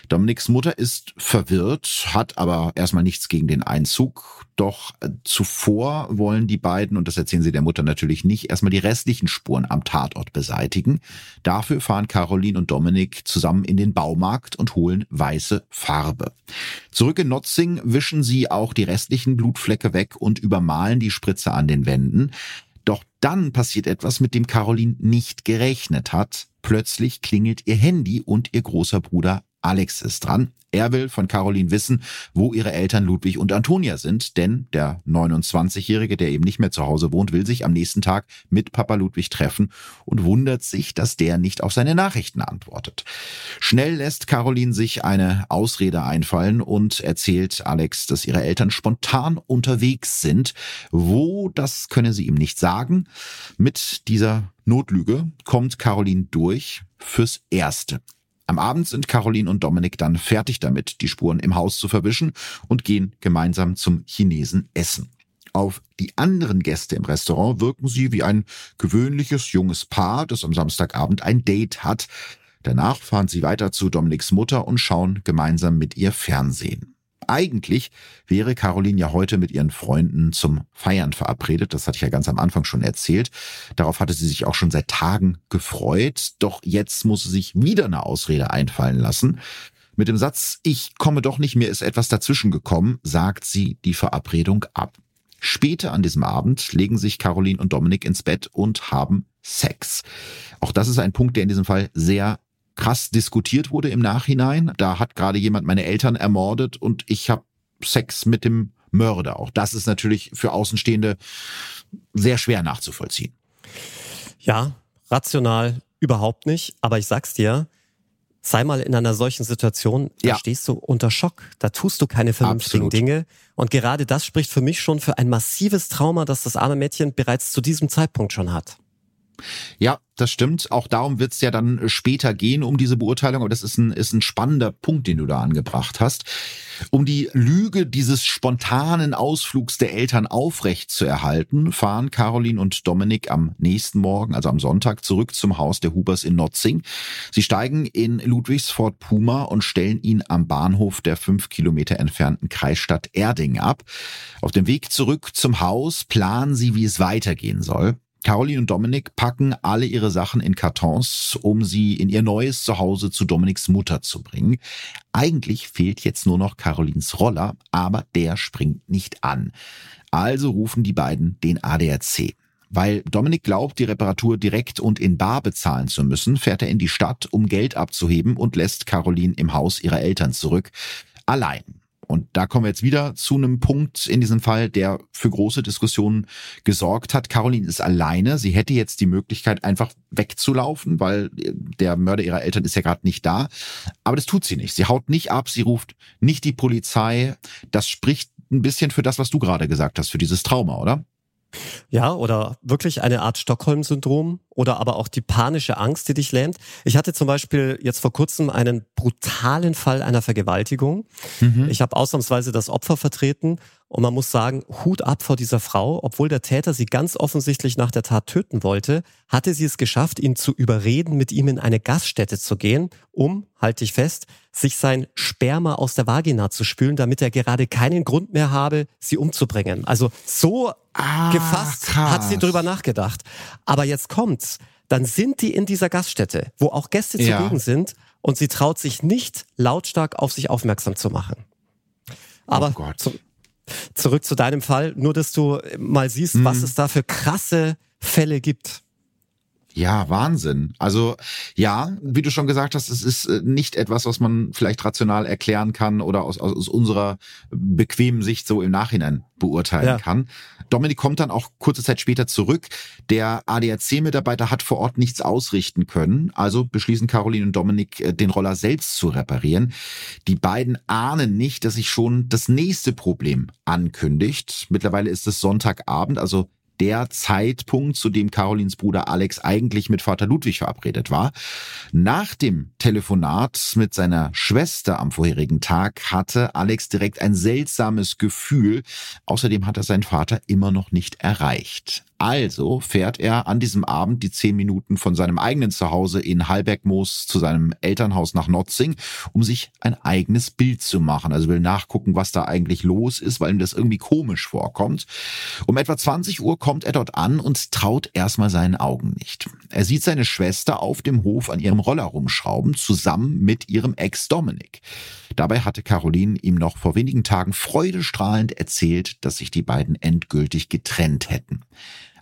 Dominiks Mutter ist verwirrt, hat aber erstmal nichts gegen den Einzug. Doch äh, zuvor wollen die beiden, und das erzählen sie der Mutter natürlich nicht, erstmal die restlichen Spuren am Tatort beseitigen. Dafür fahren Caroline und Dominik zusammen in den Baumarkt und holen weiße Farbe. Zurück in Notzing wischen sie auch die restlichen Blutflecke weg und übermalen die Spritze an den Wänden. Doch dann passiert etwas, mit dem Caroline nicht gerechnet hat. Plötzlich klingelt ihr Handy und ihr großer Bruder Alex ist dran. Er will von Caroline wissen, wo ihre Eltern Ludwig und Antonia sind, denn der 29-Jährige, der eben nicht mehr zu Hause wohnt, will sich am nächsten Tag mit Papa Ludwig treffen und wundert sich, dass der nicht auf seine Nachrichten antwortet. Schnell lässt Caroline sich eine Ausrede einfallen und erzählt Alex, dass ihre Eltern spontan unterwegs sind. Wo, das könne sie ihm nicht sagen. Mit dieser Notlüge kommt Caroline durch fürs Erste. Am Abend sind Caroline und Dominik dann fertig damit, die Spuren im Haus zu verwischen und gehen gemeinsam zum Chinesen essen. Auf die anderen Gäste im Restaurant wirken sie wie ein gewöhnliches junges Paar, das am Samstagabend ein Date hat. Danach fahren sie weiter zu Dominiks Mutter und schauen gemeinsam mit ihr Fernsehen. Eigentlich wäre Caroline ja heute mit ihren Freunden zum Feiern verabredet. Das hatte ich ja ganz am Anfang schon erzählt. Darauf hatte sie sich auch schon seit Tagen gefreut. Doch jetzt muss sie sich wieder eine Ausrede einfallen lassen. Mit dem Satz, ich komme doch nicht, mir ist etwas dazwischen gekommen, sagt sie die Verabredung ab. Später an diesem Abend legen sich Caroline und Dominik ins Bett und haben Sex. Auch das ist ein Punkt, der in diesem Fall sehr krass diskutiert wurde im Nachhinein. Da hat gerade jemand meine Eltern ermordet und ich habe Sex mit dem Mörder. Auch das ist natürlich für Außenstehende sehr schwer nachzuvollziehen. Ja, rational überhaupt nicht. Aber ich sag's dir, sei mal in einer solchen Situation, da ja. stehst du unter Schock. Da tust du keine vernünftigen Absolut. Dinge. Und gerade das spricht für mich schon für ein massives Trauma, das das arme Mädchen bereits zu diesem Zeitpunkt schon hat. Ja, das stimmt. Auch darum wird es ja dann später gehen, um diese Beurteilung. Aber das ist ein, ist ein spannender Punkt, den du da angebracht hast. Um die Lüge dieses spontanen Ausflugs der Eltern aufrecht zu erhalten, fahren Caroline und Dominik am nächsten Morgen, also am Sonntag, zurück zum Haus der Hubers in Notzing. Sie steigen in Ludwigsfort Puma und stellen ihn am Bahnhof der fünf Kilometer entfernten Kreisstadt Erding ab. Auf dem Weg zurück zum Haus planen sie, wie es weitergehen soll. Caroline und Dominik packen alle ihre Sachen in Kartons, um sie in ihr neues Zuhause zu Dominiks Mutter zu bringen. Eigentlich fehlt jetzt nur noch Carolins Roller, aber der springt nicht an. Also rufen die beiden den ADAC. Weil Dominik glaubt, die Reparatur direkt und in Bar bezahlen zu müssen, fährt er in die Stadt, um Geld abzuheben und lässt Caroline im Haus ihrer Eltern zurück. Allein. Und da kommen wir jetzt wieder zu einem Punkt in diesem Fall, der für große Diskussionen gesorgt hat. Caroline ist alleine. Sie hätte jetzt die Möglichkeit, einfach wegzulaufen, weil der Mörder ihrer Eltern ist ja gerade nicht da. Aber das tut sie nicht. Sie haut nicht ab, sie ruft nicht die Polizei. Das spricht ein bisschen für das, was du gerade gesagt hast, für dieses Trauma, oder? Ja, oder wirklich eine Art Stockholm-Syndrom oder aber auch die panische Angst, die dich lähmt. Ich hatte zum Beispiel jetzt vor kurzem einen brutalen Fall einer Vergewaltigung. Mhm. Ich habe ausnahmsweise das Opfer vertreten und man muss sagen, Hut ab vor dieser Frau. Obwohl der Täter sie ganz offensichtlich nach der Tat töten wollte, hatte sie es geschafft, ihn zu überreden, mit ihm in eine Gaststätte zu gehen, um, halte ich fest, sich sein Sperma aus der Vagina zu spülen, damit er gerade keinen Grund mehr habe, sie umzubringen. Also so ah, gefasst krass. hat sie drüber nachgedacht. Aber jetzt kommt's. Dann sind die in dieser Gaststätte, wo auch Gäste ja. zugegen sind und sie traut sich nicht lautstark auf sich aufmerksam zu machen. Aber oh zu, zurück zu deinem Fall, nur dass du mal siehst, mhm. was es da für krasse Fälle gibt. Ja, Wahnsinn. Also ja, wie du schon gesagt hast, es ist äh, nicht etwas, was man vielleicht rational erklären kann oder aus, aus unserer bequemen Sicht so im Nachhinein beurteilen ja. kann. Dominik kommt dann auch kurze Zeit später zurück. Der ADAC-Mitarbeiter hat vor Ort nichts ausrichten können, also beschließen Caroline und Dominik, äh, den Roller selbst zu reparieren. Die beiden ahnen nicht, dass sich schon das nächste Problem ankündigt. Mittlerweile ist es Sonntagabend, also der Zeitpunkt, zu dem Carolins Bruder Alex eigentlich mit Vater Ludwig verabredet war. Nach dem Telefonat mit seiner Schwester am vorherigen Tag hatte Alex direkt ein seltsames Gefühl. Außerdem hat er seinen Vater immer noch nicht erreicht. Also fährt er an diesem Abend die zehn Minuten von seinem eigenen Zuhause in Hallbergmoos zu seinem Elternhaus nach Notzing, um sich ein eigenes Bild zu machen. Also will nachgucken, was da eigentlich los ist, weil ihm das irgendwie komisch vorkommt. Um etwa 20 Uhr kommt er dort an und traut erstmal seinen Augen nicht. Er sieht seine Schwester auf dem Hof an ihrem Roller rumschrauben, zusammen mit ihrem Ex Dominik. Dabei hatte Caroline ihm noch vor wenigen Tagen freudestrahlend erzählt, dass sich die beiden endgültig getrennt hätten.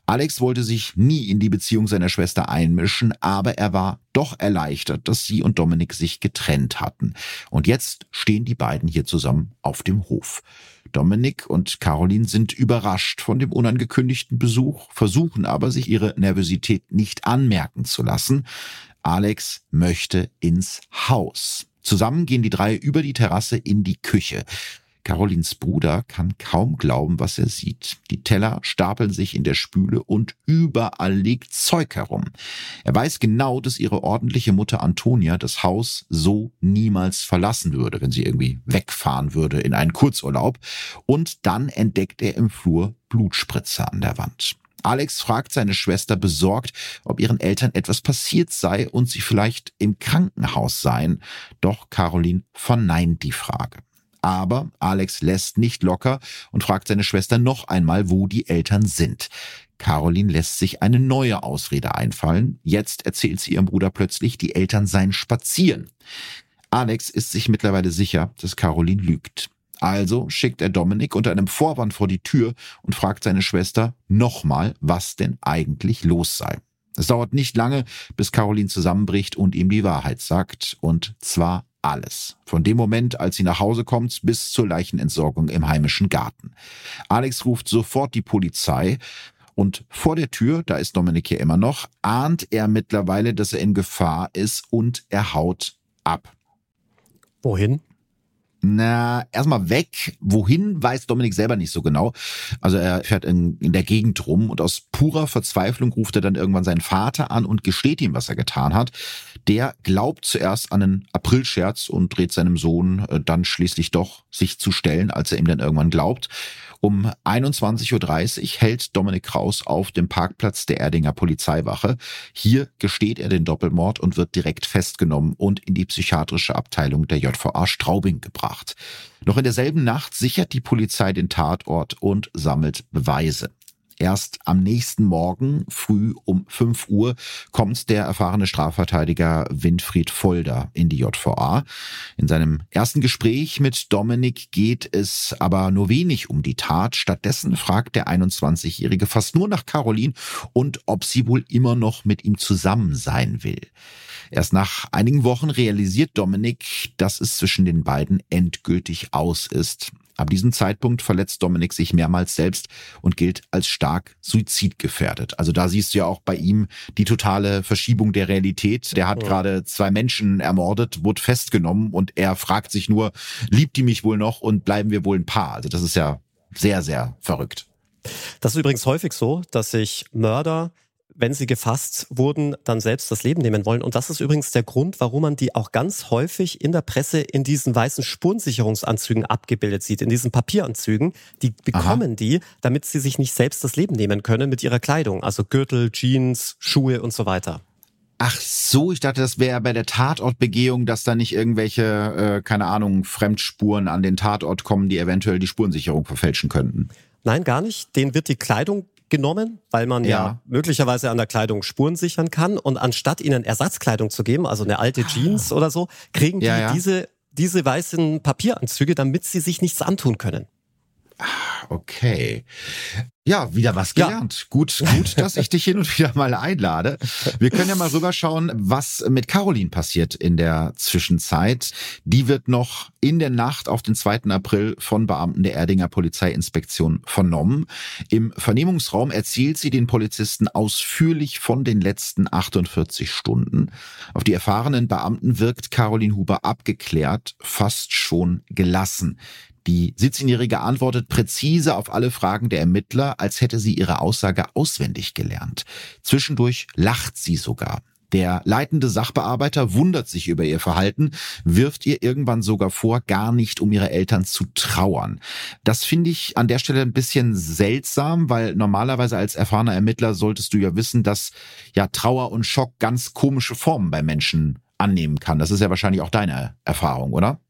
Alex wollte sich nie in die Beziehung seiner Schwester einmischen, aber er war doch erleichtert, dass sie und Dominik sich getrennt hatten. Und jetzt stehen die beiden hier zusammen auf dem Hof. Dominik und Caroline sind überrascht von dem unangekündigten Besuch, versuchen aber, sich ihre Nervosität nicht anmerken zu lassen. Alex möchte ins Haus. Zusammen gehen die drei über die Terrasse in die Küche. Carolins Bruder kann kaum glauben, was er sieht. Die Teller stapeln sich in der Spüle und überall liegt Zeug herum. Er weiß genau, dass ihre ordentliche Mutter Antonia das Haus so niemals verlassen würde, wenn sie irgendwie wegfahren würde in einen Kurzurlaub. Und dann entdeckt er im Flur Blutspritzer an der Wand. Alex fragt seine Schwester besorgt, ob ihren Eltern etwas passiert sei und sie vielleicht im Krankenhaus seien. Doch Caroline verneint die Frage. Aber Alex lässt nicht locker und fragt seine Schwester noch einmal, wo die Eltern sind. Caroline lässt sich eine neue Ausrede einfallen. Jetzt erzählt sie ihrem Bruder plötzlich, die Eltern seien spazieren. Alex ist sich mittlerweile sicher, dass Caroline lügt. Also schickt er Dominik unter einem Vorwand vor die Tür und fragt seine Schwester nochmal, was denn eigentlich los sei. Es dauert nicht lange, bis Caroline zusammenbricht und ihm die Wahrheit sagt. Und zwar alles. Von dem Moment, als sie nach Hause kommt, bis zur Leichenentsorgung im heimischen Garten. Alex ruft sofort die Polizei. Und vor der Tür, da ist Dominik hier immer noch, ahnt er mittlerweile, dass er in Gefahr ist und er haut ab. Wohin? Na, erstmal weg. Wohin, weiß Dominik selber nicht so genau. Also er fährt in, in der Gegend rum und aus purer Verzweiflung ruft er dann irgendwann seinen Vater an und gesteht ihm, was er getan hat. Der glaubt zuerst an einen Aprilscherz und dreht seinem Sohn äh, dann schließlich doch sich zu stellen, als er ihm dann irgendwann glaubt. Um 21.30 Uhr hält Dominik Kraus auf dem Parkplatz der Erdinger Polizeiwache. Hier gesteht er den Doppelmord und wird direkt festgenommen und in die psychiatrische Abteilung der JVA Straubing gebracht. Noch in derselben Nacht sichert die Polizei den Tatort und sammelt Beweise. Erst am nächsten Morgen, früh um 5 Uhr, kommt der erfahrene Strafverteidiger Winfried Folder in die JVA. In seinem ersten Gespräch mit Dominik geht es aber nur wenig um die Tat. Stattdessen fragt der 21-Jährige fast nur nach Caroline und ob sie wohl immer noch mit ihm zusammen sein will. Erst nach einigen Wochen realisiert Dominik, dass es zwischen den beiden endgültig aus ist. Ab diesem Zeitpunkt verletzt Dominik sich mehrmals selbst und gilt als stark suizidgefährdet. Also da siehst du ja auch bei ihm die totale Verschiebung der Realität. Der hat ja. gerade zwei Menschen ermordet, wurde festgenommen und er fragt sich nur, liebt die mich wohl noch und bleiben wir wohl ein Paar? Also das ist ja sehr, sehr verrückt. Das ist übrigens häufig so, dass sich Mörder wenn sie gefasst wurden, dann selbst das Leben nehmen wollen. Und das ist übrigens der Grund, warum man die auch ganz häufig in der Presse in diesen weißen Spurensicherungsanzügen abgebildet sieht, in diesen Papieranzügen. Die bekommen Aha. die, damit sie sich nicht selbst das Leben nehmen können mit ihrer Kleidung. Also Gürtel, Jeans, Schuhe und so weiter. Ach so, ich dachte, das wäre bei der Tatortbegehung, dass da nicht irgendwelche, äh, keine Ahnung, Fremdspuren an den Tatort kommen, die eventuell die Spurensicherung verfälschen könnten. Nein, gar nicht. Den wird die Kleidung genommen, weil man ja. ja. möglicherweise an der Kleidung Spuren sichern kann. Und anstatt ihnen Ersatzkleidung zu geben, also eine alte Jeans oder so, kriegen die ja, ja. diese diese weißen Papieranzüge, damit sie sich nichts antun können. Okay. Ja, wieder was gelernt. Ja. Gut, gut, dass ich dich hin und wieder mal einlade. Wir können ja mal rüberschauen, was mit Caroline passiert in der Zwischenzeit. Die wird noch in der Nacht auf den 2. April von Beamten der Erdinger Polizeiinspektion vernommen. Im Vernehmungsraum erzählt sie den Polizisten ausführlich von den letzten 48 Stunden. Auf die erfahrenen Beamten wirkt Caroline Huber abgeklärt, fast schon gelassen. Die 17-Jährige antwortet präzise auf alle Fragen der Ermittler, als hätte sie ihre Aussage auswendig gelernt. Zwischendurch lacht sie sogar. Der leitende Sachbearbeiter wundert sich über ihr Verhalten, wirft ihr irgendwann sogar vor, gar nicht um ihre Eltern zu trauern. Das finde ich an der Stelle ein bisschen seltsam, weil normalerweise als erfahrener Ermittler solltest du ja wissen, dass ja Trauer und Schock ganz komische Formen bei Menschen annehmen kann. Das ist ja wahrscheinlich auch deine Erfahrung, oder?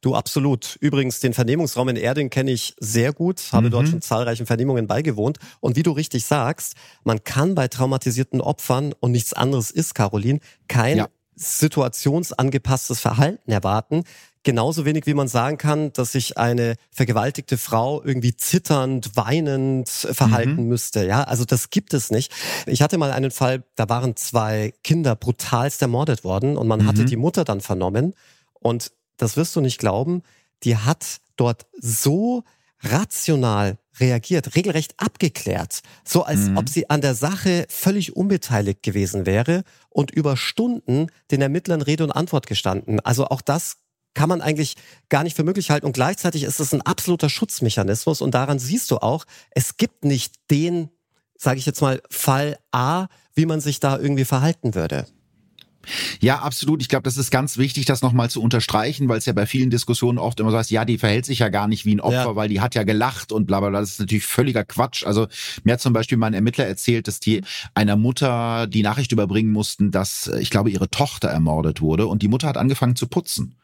Du, absolut. Übrigens, den Vernehmungsraum in Erding kenne ich sehr gut, habe mhm. dort schon zahlreichen Vernehmungen beigewohnt. Und wie du richtig sagst, man kann bei traumatisierten Opfern, und nichts anderes ist, Caroline, kein ja. situationsangepasstes Verhalten erwarten. Genauso wenig wie man sagen kann, dass sich eine vergewaltigte Frau irgendwie zitternd, weinend verhalten mhm. müsste. Ja, also das gibt es nicht. Ich hatte mal einen Fall, da waren zwei Kinder brutalst ermordet worden und man mhm. hatte die Mutter dann vernommen und das wirst du nicht glauben, die hat dort so rational reagiert, regelrecht abgeklärt, so als mhm. ob sie an der Sache völlig unbeteiligt gewesen wäre und über Stunden den Ermittlern Rede und Antwort gestanden. Also auch das kann man eigentlich gar nicht für möglich halten und gleichzeitig ist es ein absoluter Schutzmechanismus und daran siehst du auch, es gibt nicht den, sage ich jetzt mal, Fall A, wie man sich da irgendwie verhalten würde. Ja, absolut. Ich glaube, das ist ganz wichtig, das nochmal zu unterstreichen, weil es ja bei vielen Diskussionen oft immer so heißt, ja, die verhält sich ja gar nicht wie ein Opfer, ja. weil die hat ja gelacht und bla bla bla. Das ist natürlich völliger Quatsch. Also mir hat zum Beispiel mein Ermittler erzählt, dass die einer Mutter die Nachricht überbringen mussten, dass, ich glaube, ihre Tochter ermordet wurde und die Mutter hat angefangen zu putzen.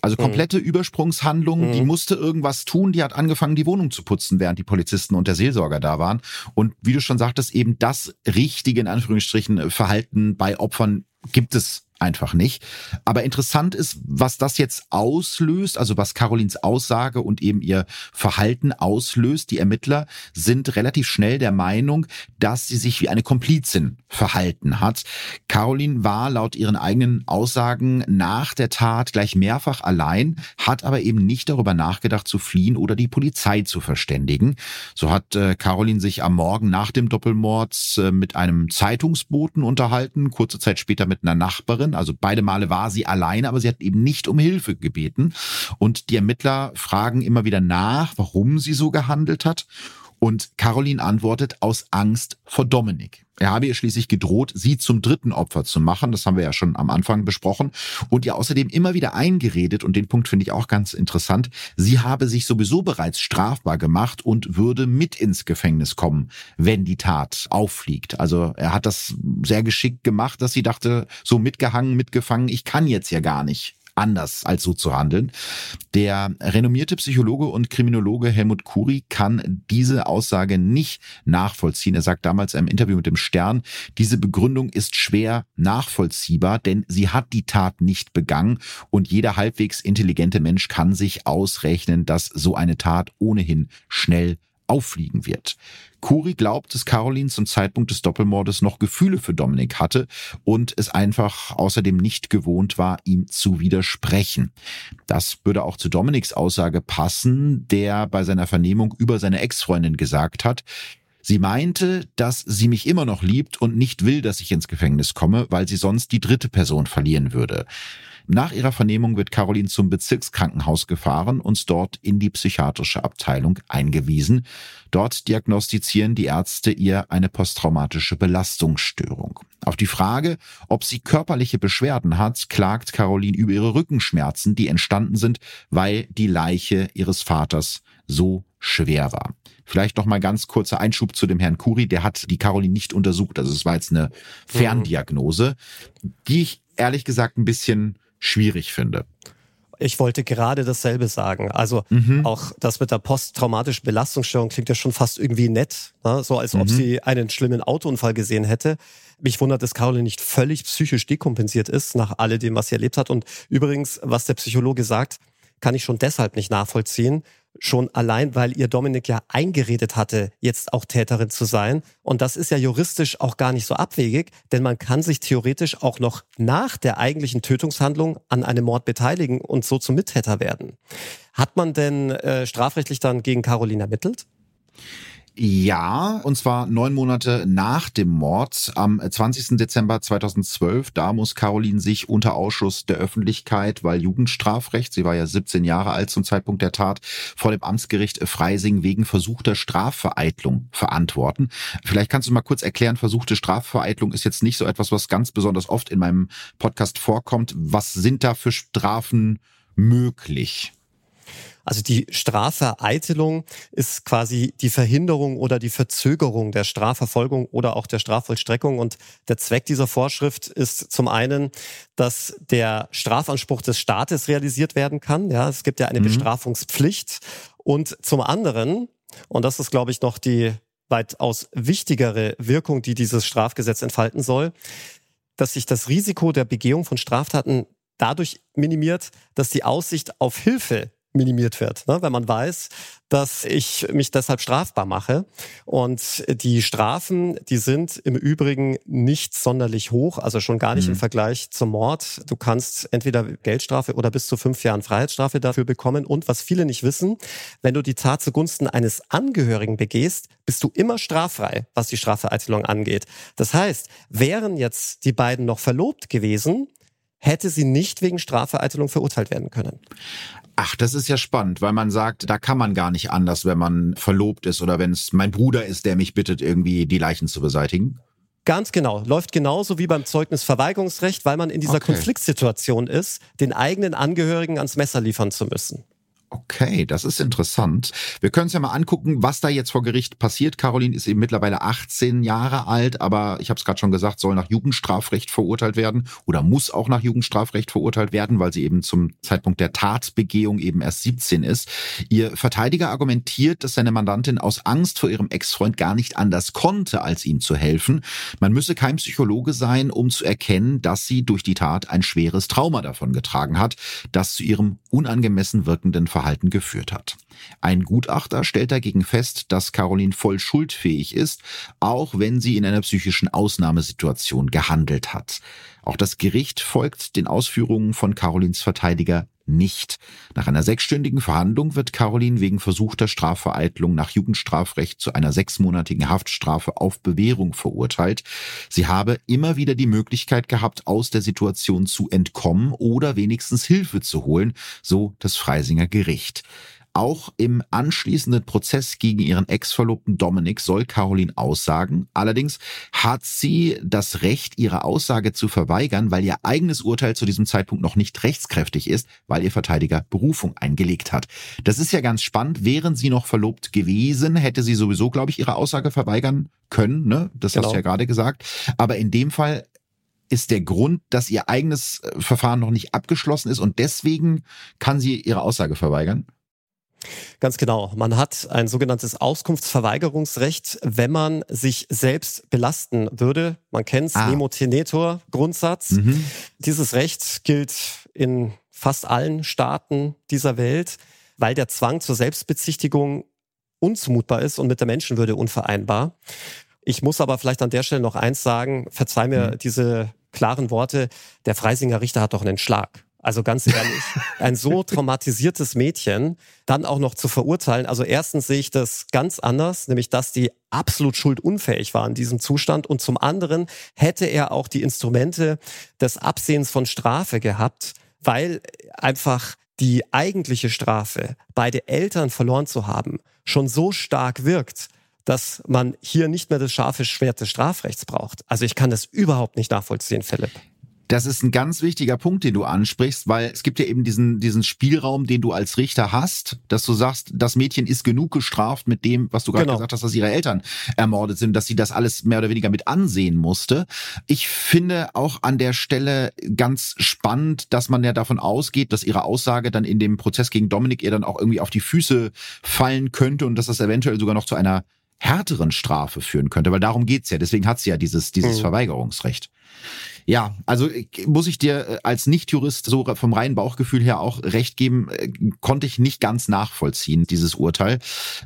Also mhm. komplette mhm. Übersprungshandlung, die musste irgendwas tun, die hat angefangen, die Wohnung zu putzen, während die Polizisten und der Seelsorger da waren. Und wie du schon sagtest, eben das richtige, in Anführungsstrichen, Verhalten bei Opfern gibt es einfach nicht. Aber interessant ist, was das jetzt auslöst, also was Carolins Aussage und eben ihr Verhalten auslöst. Die Ermittler sind relativ schnell der Meinung, dass sie sich wie eine Komplizin verhalten hat. Caroline war laut ihren eigenen Aussagen nach der Tat gleich mehrfach allein, hat aber eben nicht darüber nachgedacht zu fliehen oder die Polizei zu verständigen. So hat äh, Caroline sich am Morgen nach dem Doppelmord äh, mit einem Zeitungsboten unterhalten, kurze Zeit später mit einer Nachbarin Ermittlerin. Also beide Male war sie alleine, aber sie hat eben nicht um Hilfe gebeten. Und die Ermittler fragen immer wieder nach, warum sie so gehandelt hat. Und Caroline antwortet aus Angst vor Dominik. Er habe ihr schließlich gedroht, sie zum dritten Opfer zu machen. Das haben wir ja schon am Anfang besprochen. Und ihr außerdem immer wieder eingeredet, und den Punkt finde ich auch ganz interessant, sie habe sich sowieso bereits strafbar gemacht und würde mit ins Gefängnis kommen, wenn die Tat auffliegt. Also er hat das sehr geschickt gemacht, dass sie dachte, so mitgehangen, mitgefangen, ich kann jetzt ja gar nicht anders als so zu handeln. Der renommierte Psychologe und Kriminologe Helmut Kuri kann diese Aussage nicht nachvollziehen. Er sagt damals im Interview mit dem Stern, diese Begründung ist schwer nachvollziehbar, denn sie hat die Tat nicht begangen und jeder halbwegs intelligente Mensch kann sich ausrechnen, dass so eine Tat ohnehin schnell auffliegen wird. Kuri glaubt, dass Caroline zum Zeitpunkt des Doppelmordes noch Gefühle für Dominik hatte und es einfach außerdem nicht gewohnt war, ihm zu widersprechen. Das würde auch zu Dominiks Aussage passen, der bei seiner Vernehmung über seine Ex-Freundin gesagt hat, Sie meinte, dass sie mich immer noch liebt und nicht will, dass ich ins Gefängnis komme, weil sie sonst die dritte Person verlieren würde. Nach ihrer Vernehmung wird Caroline zum Bezirkskrankenhaus gefahren und dort in die psychiatrische Abteilung eingewiesen. Dort diagnostizieren die Ärzte ihr eine posttraumatische Belastungsstörung. Auf die Frage, ob sie körperliche Beschwerden hat, klagt Caroline über ihre Rückenschmerzen, die entstanden sind, weil die Leiche ihres Vaters so schwer war. Vielleicht noch mal ganz kurzer Einschub zu dem Herrn Kuri. Der hat die Caroline nicht untersucht. Also es war jetzt eine mhm. Ferndiagnose, die ich ehrlich gesagt ein bisschen schwierig finde. Ich wollte gerade dasselbe sagen. Also mhm. auch das mit der posttraumatischen Belastungsstörung klingt ja schon fast irgendwie nett, ne? so als mhm. ob sie einen schlimmen Autounfall gesehen hätte. Mich wundert, dass Caroline nicht völlig psychisch dekompensiert ist nach alledem, was sie erlebt hat. Und übrigens, was der Psychologe sagt, kann ich schon deshalb nicht nachvollziehen, Schon allein, weil ihr Dominik ja eingeredet hatte, jetzt auch Täterin zu sein. Und das ist ja juristisch auch gar nicht so abwegig, denn man kann sich theoretisch auch noch nach der eigentlichen Tötungshandlung an einem Mord beteiligen und so zum Mittäter werden. Hat man denn äh, strafrechtlich dann gegen Caroline ermittelt? Ja, und zwar neun Monate nach dem Mord am 20. Dezember 2012. Da muss Caroline sich unter Ausschuss der Öffentlichkeit, weil Jugendstrafrecht, sie war ja 17 Jahre alt zum Zeitpunkt der Tat, vor dem Amtsgericht Freising wegen versuchter Strafvereitlung verantworten. Vielleicht kannst du mal kurz erklären, versuchte Strafvereitlung ist jetzt nicht so etwas, was ganz besonders oft in meinem Podcast vorkommt. Was sind da für Strafen möglich? Also die Strafvereitelung ist quasi die Verhinderung oder die Verzögerung der Strafverfolgung oder auch der Strafvollstreckung. Und der Zweck dieser Vorschrift ist zum einen, dass der Strafanspruch des Staates realisiert werden kann. Ja, es gibt ja eine mhm. Bestrafungspflicht. Und zum anderen, und das ist, glaube ich, noch die weitaus wichtigere Wirkung, die dieses Strafgesetz entfalten soll, dass sich das Risiko der Begehung von Straftaten dadurch minimiert, dass die Aussicht auf Hilfe minimiert wird, ne? wenn man weiß, dass ich mich deshalb strafbar mache. Und die Strafen, die sind im Übrigen nicht sonderlich hoch, also schon gar nicht mhm. im Vergleich zum Mord. Du kannst entweder Geldstrafe oder bis zu fünf Jahren Freiheitsstrafe dafür bekommen. Und was viele nicht wissen, wenn du die Tat zugunsten eines Angehörigen begehst, bist du immer straffrei, was die Strafvereitelung angeht. Das heißt, wären jetzt die beiden noch verlobt gewesen, hätte sie nicht wegen Strafvereitelung verurteilt werden können. Ach, das ist ja spannend, weil man sagt, da kann man gar nicht anders, wenn man verlobt ist oder wenn es mein Bruder ist, der mich bittet, irgendwie die Leichen zu beseitigen. Ganz genau. Läuft genauso wie beim Zeugnisverweigerungsrecht, weil man in dieser okay. Konfliktsituation ist, den eigenen Angehörigen ans Messer liefern zu müssen. Okay, das ist interessant. Wir können uns ja mal angucken, was da jetzt vor Gericht passiert. Caroline ist eben mittlerweile 18 Jahre alt, aber ich habe es gerade schon gesagt, soll nach Jugendstrafrecht verurteilt werden oder muss auch nach Jugendstrafrecht verurteilt werden, weil sie eben zum Zeitpunkt der Tatbegehung eben erst 17 ist. Ihr Verteidiger argumentiert, dass seine Mandantin aus Angst vor ihrem Ex-Freund gar nicht anders konnte, als ihm zu helfen. Man müsse kein Psychologe sein, um zu erkennen, dass sie durch die Tat ein schweres Trauma davon getragen hat, das zu ihrem unangemessen wirkenden Verhalten geführt hat. Ein Gutachter stellt dagegen fest, dass Caroline voll schuldfähig ist, auch wenn sie in einer psychischen Ausnahmesituation gehandelt hat. Auch das Gericht folgt den Ausführungen von Carolins Verteidiger nicht. Nach einer sechsstündigen Verhandlung wird Caroline wegen versuchter Strafvereitlung nach Jugendstrafrecht zu einer sechsmonatigen Haftstrafe auf Bewährung verurteilt. Sie habe immer wieder die Möglichkeit gehabt, aus der Situation zu entkommen oder wenigstens Hilfe zu holen, so das Freisinger Gericht. Auch im anschließenden Prozess gegen ihren Ex-Verlobten Dominik soll Caroline aussagen. Allerdings hat sie das Recht, ihre Aussage zu verweigern, weil ihr eigenes Urteil zu diesem Zeitpunkt noch nicht rechtskräftig ist, weil ihr Verteidiger Berufung eingelegt hat. Das ist ja ganz spannend. Wären sie noch verlobt gewesen, hätte sie sowieso, glaube ich, ihre Aussage verweigern können. Ne? Das genau. hast du ja gerade gesagt. Aber in dem Fall ist der Grund, dass ihr eigenes äh, Verfahren noch nicht abgeschlossen ist und deswegen kann sie ihre Aussage verweigern? Ganz genau. Man hat ein sogenanntes Auskunftsverweigerungsrecht, wenn man sich selbst belasten würde. Man kennt es, ah. Nemo Tenetor Grundsatz. Mhm. Dieses Recht gilt in fast allen Staaten dieser Welt, weil der Zwang zur Selbstbezichtigung unzumutbar ist und mit der Menschenwürde unvereinbar. Ich muss aber vielleicht an der Stelle noch eins sagen, verzeih mir mhm. diese klaren Worte, der Freisinger Richter hat doch einen Schlag. Also ganz ehrlich, ein so traumatisiertes Mädchen dann auch noch zu verurteilen. Also erstens sehe ich das ganz anders, nämlich dass die absolut schuldunfähig war in diesem Zustand. Und zum anderen hätte er auch die Instrumente des Absehens von Strafe gehabt, weil einfach die eigentliche Strafe, beide Eltern verloren zu haben, schon so stark wirkt, dass man hier nicht mehr das scharfe Schwert des Strafrechts braucht. Also ich kann das überhaupt nicht nachvollziehen, Philipp. Das ist ein ganz wichtiger Punkt, den du ansprichst, weil es gibt ja eben diesen, diesen Spielraum, den du als Richter hast, dass du sagst, das Mädchen ist genug gestraft mit dem, was du gerade genau. gesagt hast, dass ihre Eltern ermordet sind, dass sie das alles mehr oder weniger mit ansehen musste. Ich finde auch an der Stelle ganz spannend, dass man ja davon ausgeht, dass ihre Aussage dann in dem Prozess gegen Dominik ihr dann auch irgendwie auf die Füße fallen könnte und dass das eventuell sogar noch zu einer härteren Strafe führen könnte, weil darum geht's ja. Deswegen hat sie ja dieses, dieses mhm. Verweigerungsrecht. Ja, also äh, muss ich dir äh, als Nicht-Jurist so vom reinen Bauchgefühl her auch recht geben, äh, konnte ich nicht ganz nachvollziehen, dieses Urteil.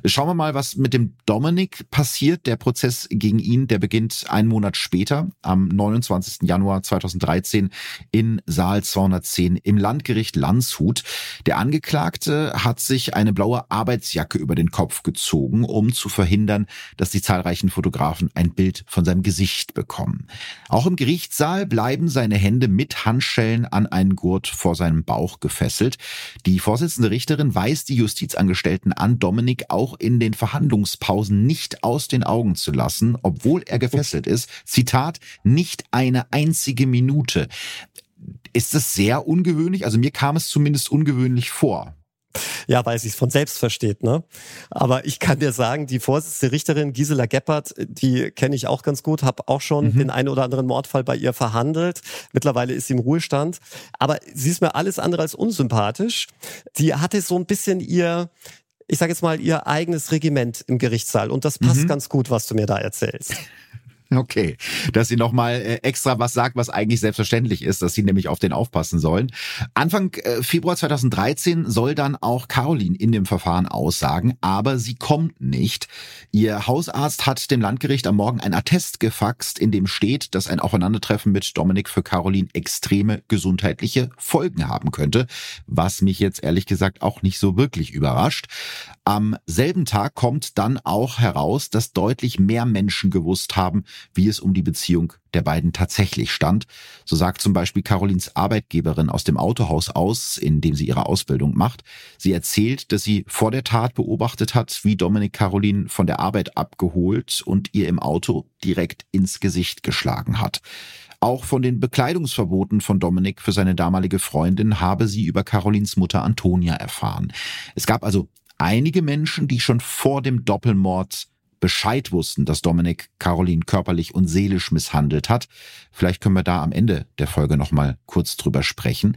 Schauen wir mal, was mit dem Dominik passiert. Der Prozess gegen ihn, der beginnt einen Monat später, am 29. Januar 2013 in Saal 210 im Landgericht Landshut. Der Angeklagte hat sich eine blaue Arbeitsjacke über den Kopf gezogen, um zu verhindern, dass die zahlreichen Fotografen ein Bild von seinem Gesicht bekommen. Auch im Gerichtssaal bleiben seine Hände mit Handschellen an einen Gurt vor seinem Bauch gefesselt. Die Vorsitzende Richterin weist die Justizangestellten an, Dominik auch in den Verhandlungspausen nicht aus den Augen zu lassen, obwohl er gefesselt ist. Zitat, nicht eine einzige Minute. Ist das sehr ungewöhnlich? Also mir kam es zumindest ungewöhnlich vor. Ja, weil sie es von selbst versteht, ne? Aber ich kann dir sagen, die Vorsitzende Richterin Gisela Geppert, die kenne ich auch ganz gut, habe auch schon mhm. den einen oder anderen Mordfall bei ihr verhandelt. Mittlerweile ist sie im Ruhestand. Aber sie ist mir alles andere als unsympathisch. Die hatte so ein bisschen ihr, ich sage jetzt mal, ihr eigenes Regiment im Gerichtssaal. Und das passt mhm. ganz gut, was du mir da erzählst. Okay, dass sie nochmal äh, extra was sagt, was eigentlich selbstverständlich ist, dass sie nämlich auf den aufpassen sollen. Anfang äh, Februar 2013 soll dann auch Caroline in dem Verfahren aussagen, aber sie kommt nicht. Ihr Hausarzt hat dem Landgericht am Morgen ein Attest gefaxt, in dem steht, dass ein Aufeinandertreffen mit Dominik für Caroline extreme gesundheitliche Folgen haben könnte, was mich jetzt ehrlich gesagt auch nicht so wirklich überrascht. Am selben Tag kommt dann auch heraus, dass deutlich mehr Menschen gewusst haben, wie es um die Beziehung der beiden tatsächlich stand. So sagt zum Beispiel Carolins Arbeitgeberin aus dem Autohaus aus, in dem sie ihre Ausbildung macht. Sie erzählt, dass sie vor der Tat beobachtet hat, wie Dominik Carolin von der Arbeit abgeholt und ihr im Auto direkt ins Gesicht geschlagen hat. Auch von den Bekleidungsverboten von Dominik für seine damalige Freundin habe sie über Carolins Mutter Antonia erfahren. Es gab also einige Menschen, die schon vor dem Doppelmord Bescheid wussten, dass Dominik Caroline körperlich und seelisch misshandelt hat. Vielleicht können wir da am Ende der Folge nochmal kurz drüber sprechen.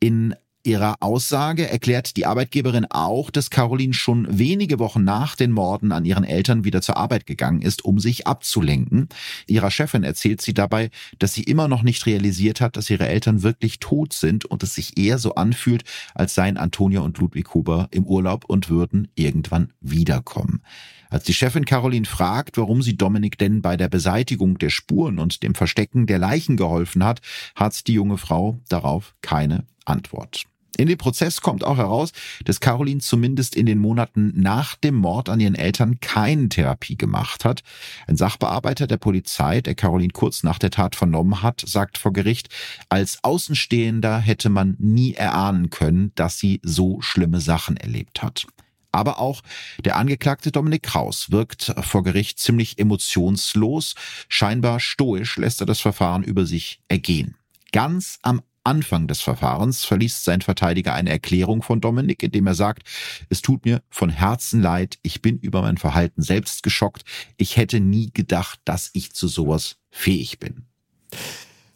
In ihrer Aussage erklärt die Arbeitgeberin auch, dass Caroline schon wenige Wochen nach den Morden an ihren Eltern wieder zur Arbeit gegangen ist, um sich abzulenken. Ihrer Chefin erzählt sie dabei, dass sie immer noch nicht realisiert hat, dass ihre Eltern wirklich tot sind und es sich eher so anfühlt, als seien Antonia und Ludwig Huber im Urlaub und würden irgendwann wiederkommen. Als die Chefin Caroline fragt, warum sie Dominik denn bei der Beseitigung der Spuren und dem Verstecken der Leichen geholfen hat, hat die junge Frau darauf keine Antwort. In dem Prozess kommt auch heraus, dass Caroline zumindest in den Monaten nach dem Mord an ihren Eltern keine Therapie gemacht hat. Ein Sachbearbeiter der Polizei, der Caroline kurz nach der Tat vernommen hat, sagt vor Gericht, als Außenstehender hätte man nie erahnen können, dass sie so schlimme Sachen erlebt hat. Aber auch der Angeklagte Dominik Kraus wirkt vor Gericht ziemlich emotionslos. Scheinbar stoisch lässt er das Verfahren über sich ergehen. Ganz am Anfang des Verfahrens verliest sein Verteidiger eine Erklärung von Dominik, in dem er sagt, es tut mir von Herzen leid, ich bin über mein Verhalten selbst geschockt, ich hätte nie gedacht, dass ich zu sowas fähig bin.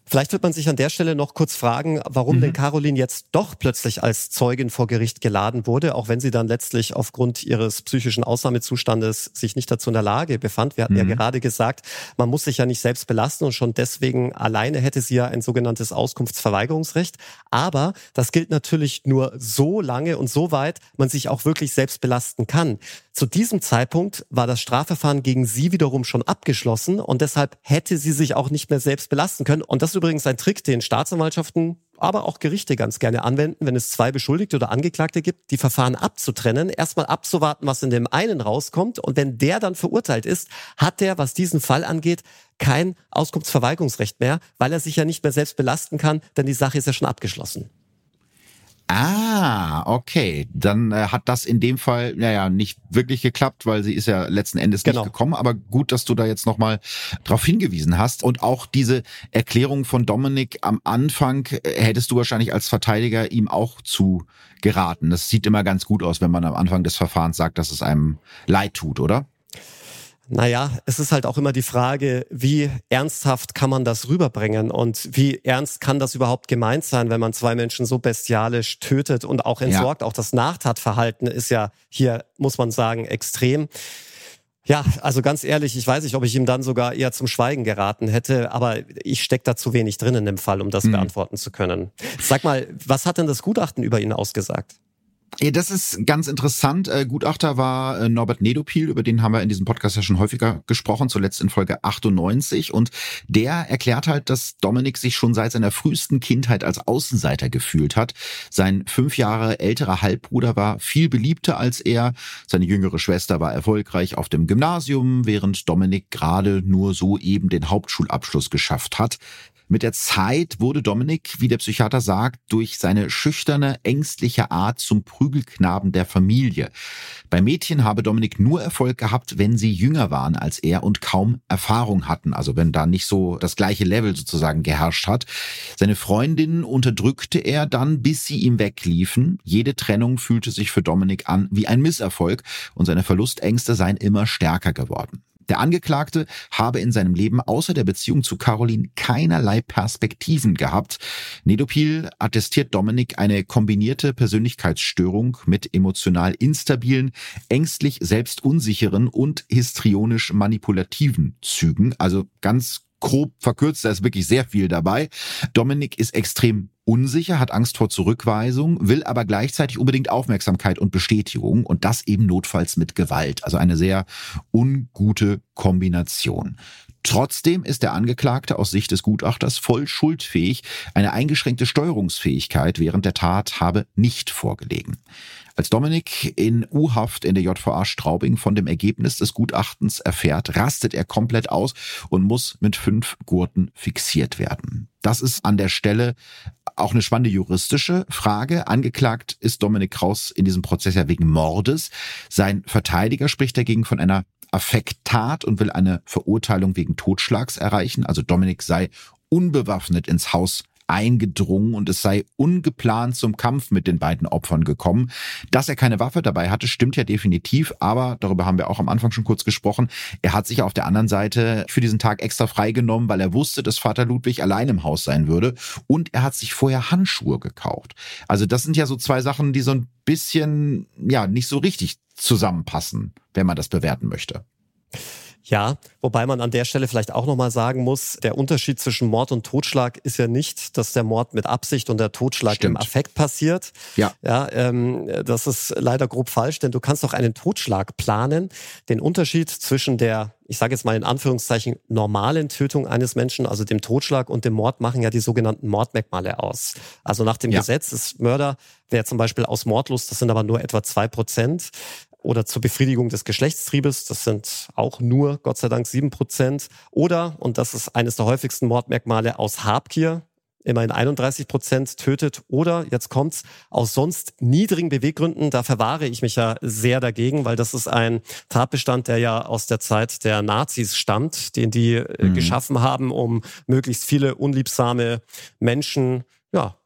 Vielleicht wird man sich an der Stelle noch kurz fragen, warum mhm. denn Caroline jetzt doch plötzlich als Zeugin vor Gericht geladen wurde, auch wenn sie dann letztlich aufgrund ihres psychischen Ausnahmezustandes sich nicht dazu in der Lage befand. Wir hatten mhm. ja gerade gesagt, man muss sich ja nicht selbst belasten und schon deswegen alleine hätte sie ja ein sogenanntes Auskunftsverweigerungsrecht. Aber das gilt natürlich nur so lange und so weit man sich auch wirklich selbst belasten kann. Zu diesem Zeitpunkt war das Strafverfahren gegen sie wiederum schon abgeschlossen und deshalb hätte sie sich auch nicht mehr selbst belasten können. Und das ist übrigens ein Trick, den Staatsanwaltschaften aber auch Gerichte ganz gerne anwenden, wenn es zwei Beschuldigte oder Angeklagte gibt, die Verfahren abzutrennen, erstmal abzuwarten, was in dem einen rauskommt und wenn der dann verurteilt ist, hat der, was diesen Fall angeht, kein Auskunftsverweigerungsrecht mehr, weil er sich ja nicht mehr selbst belasten kann, denn die Sache ist ja schon abgeschlossen. Ah, okay. Dann äh, hat das in dem Fall, naja, nicht wirklich geklappt, weil sie ist ja letzten Endes genau. nicht gekommen. Aber gut, dass du da jetzt nochmal drauf hingewiesen hast. Und auch diese Erklärung von Dominik am Anfang äh, hättest du wahrscheinlich als Verteidiger ihm auch zu geraten. Das sieht immer ganz gut aus, wenn man am Anfang des Verfahrens sagt, dass es einem leid tut, oder? Naja, es ist halt auch immer die Frage, wie ernsthaft kann man das rüberbringen und wie ernst kann das überhaupt gemeint sein, wenn man zwei Menschen so bestialisch tötet und auch entsorgt. Ja. Auch das Nachtatverhalten ist ja hier, muss man sagen, extrem. Ja, also ganz ehrlich, ich weiß nicht, ob ich ihm dann sogar eher zum Schweigen geraten hätte, aber ich stecke da zu wenig drin in dem Fall, um das mhm. beantworten zu können. Sag mal, was hat denn das Gutachten über ihn ausgesagt? Ja, das ist ganz interessant. Äh, Gutachter war äh, Norbert Nedopil, über den haben wir in diesem Podcast ja schon häufiger gesprochen, zuletzt in Folge 98. Und der erklärt halt, dass Dominik sich schon seit seiner frühesten Kindheit als Außenseiter gefühlt hat. Sein fünf Jahre älterer Halbbruder war viel beliebter als er. Seine jüngere Schwester war erfolgreich auf dem Gymnasium, während Dominik gerade nur so eben den Hauptschulabschluss geschafft hat. Mit der Zeit wurde Dominik, wie der Psychiater sagt, durch seine schüchterne, ängstliche Art zum Prügelknaben der Familie. Bei Mädchen habe Dominik nur Erfolg gehabt, wenn sie jünger waren als er und kaum Erfahrung hatten, also wenn da nicht so das gleiche Level sozusagen geherrscht hat. Seine Freundinnen unterdrückte er dann, bis sie ihm wegliefen. Jede Trennung fühlte sich für Dominik an wie ein Misserfolg und seine Verlustängste seien immer stärker geworden. Der Angeklagte habe in seinem Leben außer der Beziehung zu Caroline keinerlei Perspektiven gehabt. Nedopil attestiert Dominik eine kombinierte Persönlichkeitsstörung mit emotional instabilen, ängstlich selbstunsicheren und histrionisch manipulativen Zügen. Also ganz grob verkürzt, da ist wirklich sehr viel dabei. Dominik ist extrem unsicher, hat Angst vor Zurückweisung, will aber gleichzeitig unbedingt Aufmerksamkeit und Bestätigung und das eben notfalls mit Gewalt. Also eine sehr ungute Kombination. Trotzdem ist der Angeklagte aus Sicht des Gutachters voll schuldfähig. Eine eingeschränkte Steuerungsfähigkeit während der Tat habe nicht vorgelegen. Als Dominik in U-Haft in der JVA Straubing von dem Ergebnis des Gutachtens erfährt, rastet er komplett aus und muss mit fünf Gurten fixiert werden. Das ist an der Stelle auch eine spannende juristische Frage. Angeklagt ist Dominik Kraus in diesem Prozess ja wegen Mordes. Sein Verteidiger spricht dagegen von einer Affekttat und will eine Verurteilung wegen Totschlags erreichen. Also Dominik sei unbewaffnet ins Haus eingedrungen und es sei ungeplant zum Kampf mit den beiden Opfern gekommen. Dass er keine Waffe dabei hatte, stimmt ja definitiv, aber darüber haben wir auch am Anfang schon kurz gesprochen. Er hat sich auf der anderen Seite für diesen Tag extra freigenommen, weil er wusste, dass Vater Ludwig allein im Haus sein würde und er hat sich vorher Handschuhe gekauft. Also das sind ja so zwei Sachen, die so ein bisschen, ja, nicht so richtig zusammenpassen, wenn man das bewerten möchte. Ja, wobei man an der Stelle vielleicht auch nochmal sagen muss, der Unterschied zwischen Mord und Totschlag ist ja nicht, dass der Mord mit Absicht und der Totschlag Stimmt. im Affekt passiert. Ja. ja ähm, das ist leider grob falsch, denn du kannst doch einen Totschlag planen. Den Unterschied zwischen der, ich sage jetzt mal in Anführungszeichen, normalen Tötung eines Menschen, also dem Totschlag und dem Mord, machen ja die sogenannten Mordmerkmale aus. Also nach dem ja. Gesetz ist Mörder, wer zum Beispiel aus Mordlust, das sind aber nur etwa zwei Prozent, oder zur Befriedigung des Geschlechtstriebes, das sind auch nur, Gott sei Dank, sieben Prozent. Oder, und das ist eines der häufigsten Mordmerkmale, aus Habgier, immerhin 31 Prozent tötet. Oder, jetzt kommt's, aus sonst niedrigen Beweggründen, da verwahre ich mich ja sehr dagegen, weil das ist ein Tatbestand, der ja aus der Zeit der Nazis stammt, den die äh, mhm. geschaffen haben, um möglichst viele unliebsame Menschen, ja,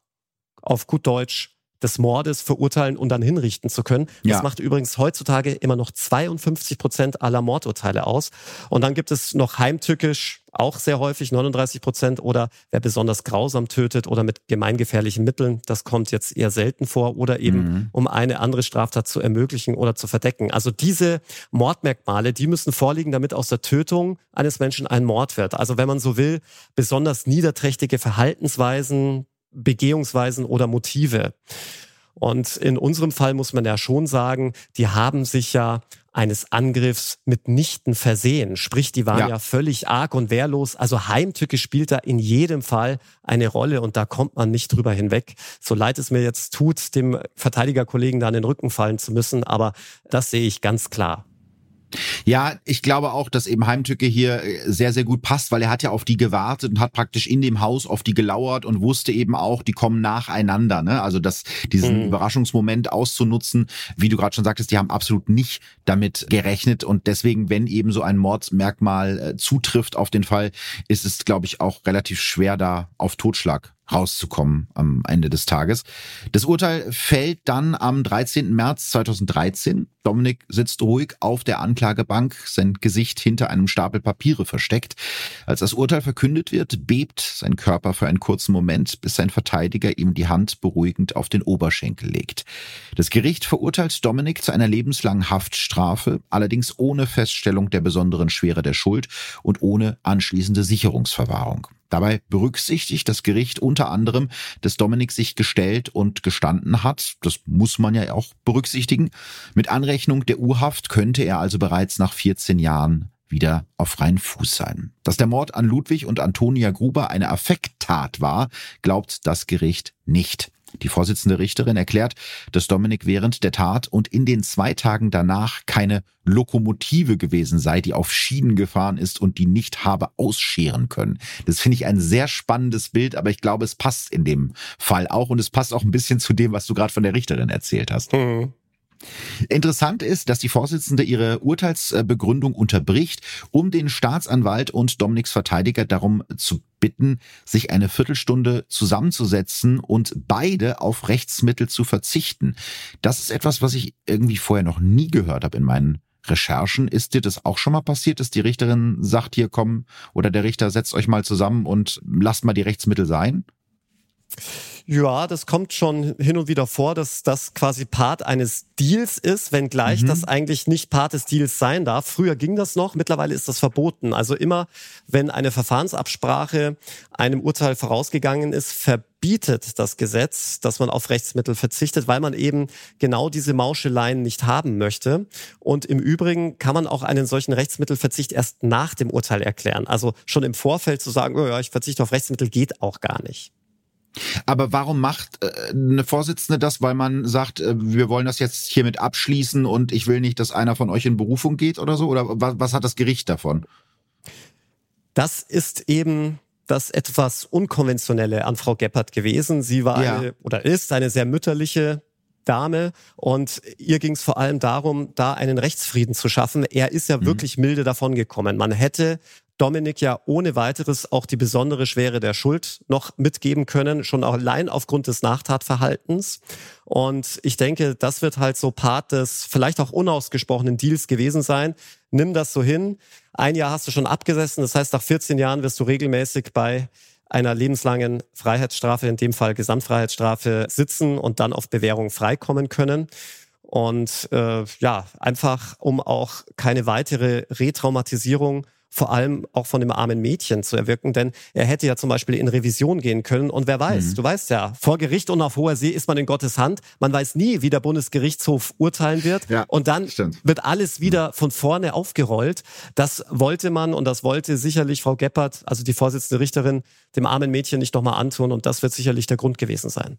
auf gut Deutsch des Mordes verurteilen und dann hinrichten zu können. Das ja. macht übrigens heutzutage immer noch 52 Prozent aller Mordurteile aus. Und dann gibt es noch heimtückisch, auch sehr häufig 39 Prozent oder wer besonders grausam tötet oder mit gemeingefährlichen Mitteln, das kommt jetzt eher selten vor oder eben mhm. um eine andere Straftat zu ermöglichen oder zu verdecken. Also diese Mordmerkmale, die müssen vorliegen, damit aus der Tötung eines Menschen ein Mord wird. Also wenn man so will, besonders niederträchtige Verhaltensweisen, Begehungsweisen oder Motive. Und in unserem Fall muss man ja schon sagen, die haben sich ja eines Angriffs mitnichten versehen. Sprich, die waren ja. ja. völlig arg und wehrlos. Also Heimtücke spielt da in jedem Fall eine Rolle und da kommt man nicht drüber hinweg. So leid es mir jetzt tut, dem Verteidigerkollegen da an den Rücken fallen zu müssen, aber das sehe ich ganz klar. Ja, ich glaube auch, dass eben Heimtücke hier äh, sehr, sehr gut passt, weil er hat ja auf die gewartet und hat praktisch in dem Haus auf die gelauert und wusste eben auch, die kommen nacheinander. Ne? Also das, diesen mhm. Überraschungsmoment auszunutzen, wie du gerade schon sagtest, die haben absolut nicht damit gerechnet und deswegen, wenn eben so ein Mordsmerkmal äh, zutrifft auf den Fall, ist es, glaube ich, auch relativ schwer da auf Totschlag rauszukommen am Ende des Tages. Das Urteil fällt dann am 13. März 2013. Dominik sitzt ruhig auf der Anklagebank, sein Gesicht hinter einem Stapel Papiere versteckt. Als das Urteil verkündet wird, bebt sein Körper für einen kurzen Moment, bis sein Verteidiger ihm die Hand beruhigend auf den Oberschenkel legt. Das Gericht verurteilt Dominik zu einer lebenslangen Haftstrafe, allerdings ohne Feststellung der besonderen Schwere der Schuld und ohne anschließende Sicherungsverwahrung. Dabei berücksichtigt das Gericht unter anderem, dass Dominik sich gestellt und gestanden hat. Das muss man ja auch berücksichtigen. Mit Anrechnung der Urhaft könnte er also bereits nach 14 Jahren wieder auf freien Fuß sein. Dass der Mord an Ludwig und Antonia Gruber eine Affekttat war, glaubt das Gericht nicht. Die Vorsitzende Richterin erklärt, dass Dominik während der Tat und in den zwei Tagen danach keine Lokomotive gewesen sei, die auf Schienen gefahren ist und die nicht habe ausscheren können. Das finde ich ein sehr spannendes Bild, aber ich glaube, es passt in dem Fall auch und es passt auch ein bisschen zu dem, was du gerade von der Richterin erzählt hast. Mhm. Interessant ist, dass die Vorsitzende ihre Urteilsbegründung unterbricht, um den Staatsanwalt und Dominiks Verteidiger darum zu bitten, sich eine Viertelstunde zusammenzusetzen und beide auf Rechtsmittel zu verzichten. Das ist etwas, was ich irgendwie vorher noch nie gehört habe in meinen Recherchen. Ist dir das auch schon mal passiert, dass die Richterin sagt, hier komm, oder der Richter setzt euch mal zusammen und lasst mal die Rechtsmittel sein? Ja, das kommt schon hin und wieder vor, dass das quasi Part eines Deals ist, wenngleich mhm. das eigentlich nicht Part des Deals sein darf. Früher ging das noch, mittlerweile ist das verboten. Also immer, wenn eine Verfahrensabsprache einem Urteil vorausgegangen ist, verbietet das Gesetz, dass man auf Rechtsmittel verzichtet, weil man eben genau diese Mauscheleien nicht haben möchte. Und im Übrigen kann man auch einen solchen Rechtsmittelverzicht erst nach dem Urteil erklären. Also schon im Vorfeld zu sagen, oh ja, ich verzichte auf Rechtsmittel, geht auch gar nicht. Aber warum macht äh, eine Vorsitzende das? Weil man sagt, äh, wir wollen das jetzt hiermit abschließen und ich will nicht, dass einer von euch in Berufung geht oder so? Oder was, was hat das Gericht davon? Das ist eben das etwas Unkonventionelle an Frau Geppert gewesen. Sie war ja. eine, oder ist eine sehr mütterliche Dame und ihr ging es vor allem darum, da einen Rechtsfrieden zu schaffen. Er ist ja mhm. wirklich milde davon gekommen. Man hätte Dominik ja ohne weiteres auch die besondere Schwere der Schuld noch mitgeben können, schon allein aufgrund des Nachtatverhaltens. Und ich denke, das wird halt so Part des vielleicht auch unausgesprochenen Deals gewesen sein. Nimm das so hin. Ein Jahr hast du schon abgesessen, das heißt, nach 14 Jahren wirst du regelmäßig bei einer lebenslangen Freiheitsstrafe, in dem Fall Gesamtfreiheitsstrafe, sitzen und dann auf Bewährung freikommen können. Und äh, ja, einfach um auch keine weitere Retraumatisierung vor allem auch von dem armen Mädchen zu erwirken, denn er hätte ja zum Beispiel in Revision gehen können und wer weiß, mhm. du weißt ja, vor Gericht und auf hoher See ist man in Gottes Hand, man weiß nie, wie der Bundesgerichtshof urteilen wird ja, und dann stimmt. wird alles wieder von vorne aufgerollt. Das wollte man und das wollte sicherlich Frau Geppert, also die Vorsitzende Richterin, dem armen Mädchen nicht nochmal antun und das wird sicherlich der Grund gewesen sein.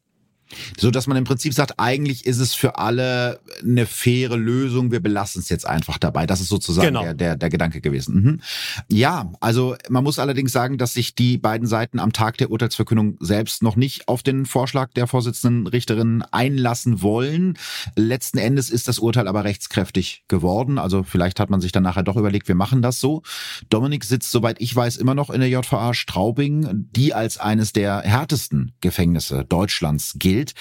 So dass man im Prinzip sagt, eigentlich ist es für alle eine faire Lösung, wir belassen es jetzt einfach dabei. Das ist sozusagen genau. der, der, der Gedanke gewesen. Mhm. Ja, also man muss allerdings sagen, dass sich die beiden Seiten am Tag der Urteilsverkündung selbst noch nicht auf den Vorschlag der Vorsitzenden Richterin einlassen wollen. Letzten Endes ist das Urteil aber rechtskräftig geworden. Also vielleicht hat man sich dann nachher doch überlegt, wir machen das so. Dominik sitzt, soweit ich weiß, immer noch in der JVA Straubing, die als eines der härtesten Gefängnisse Deutschlands gilt gilt.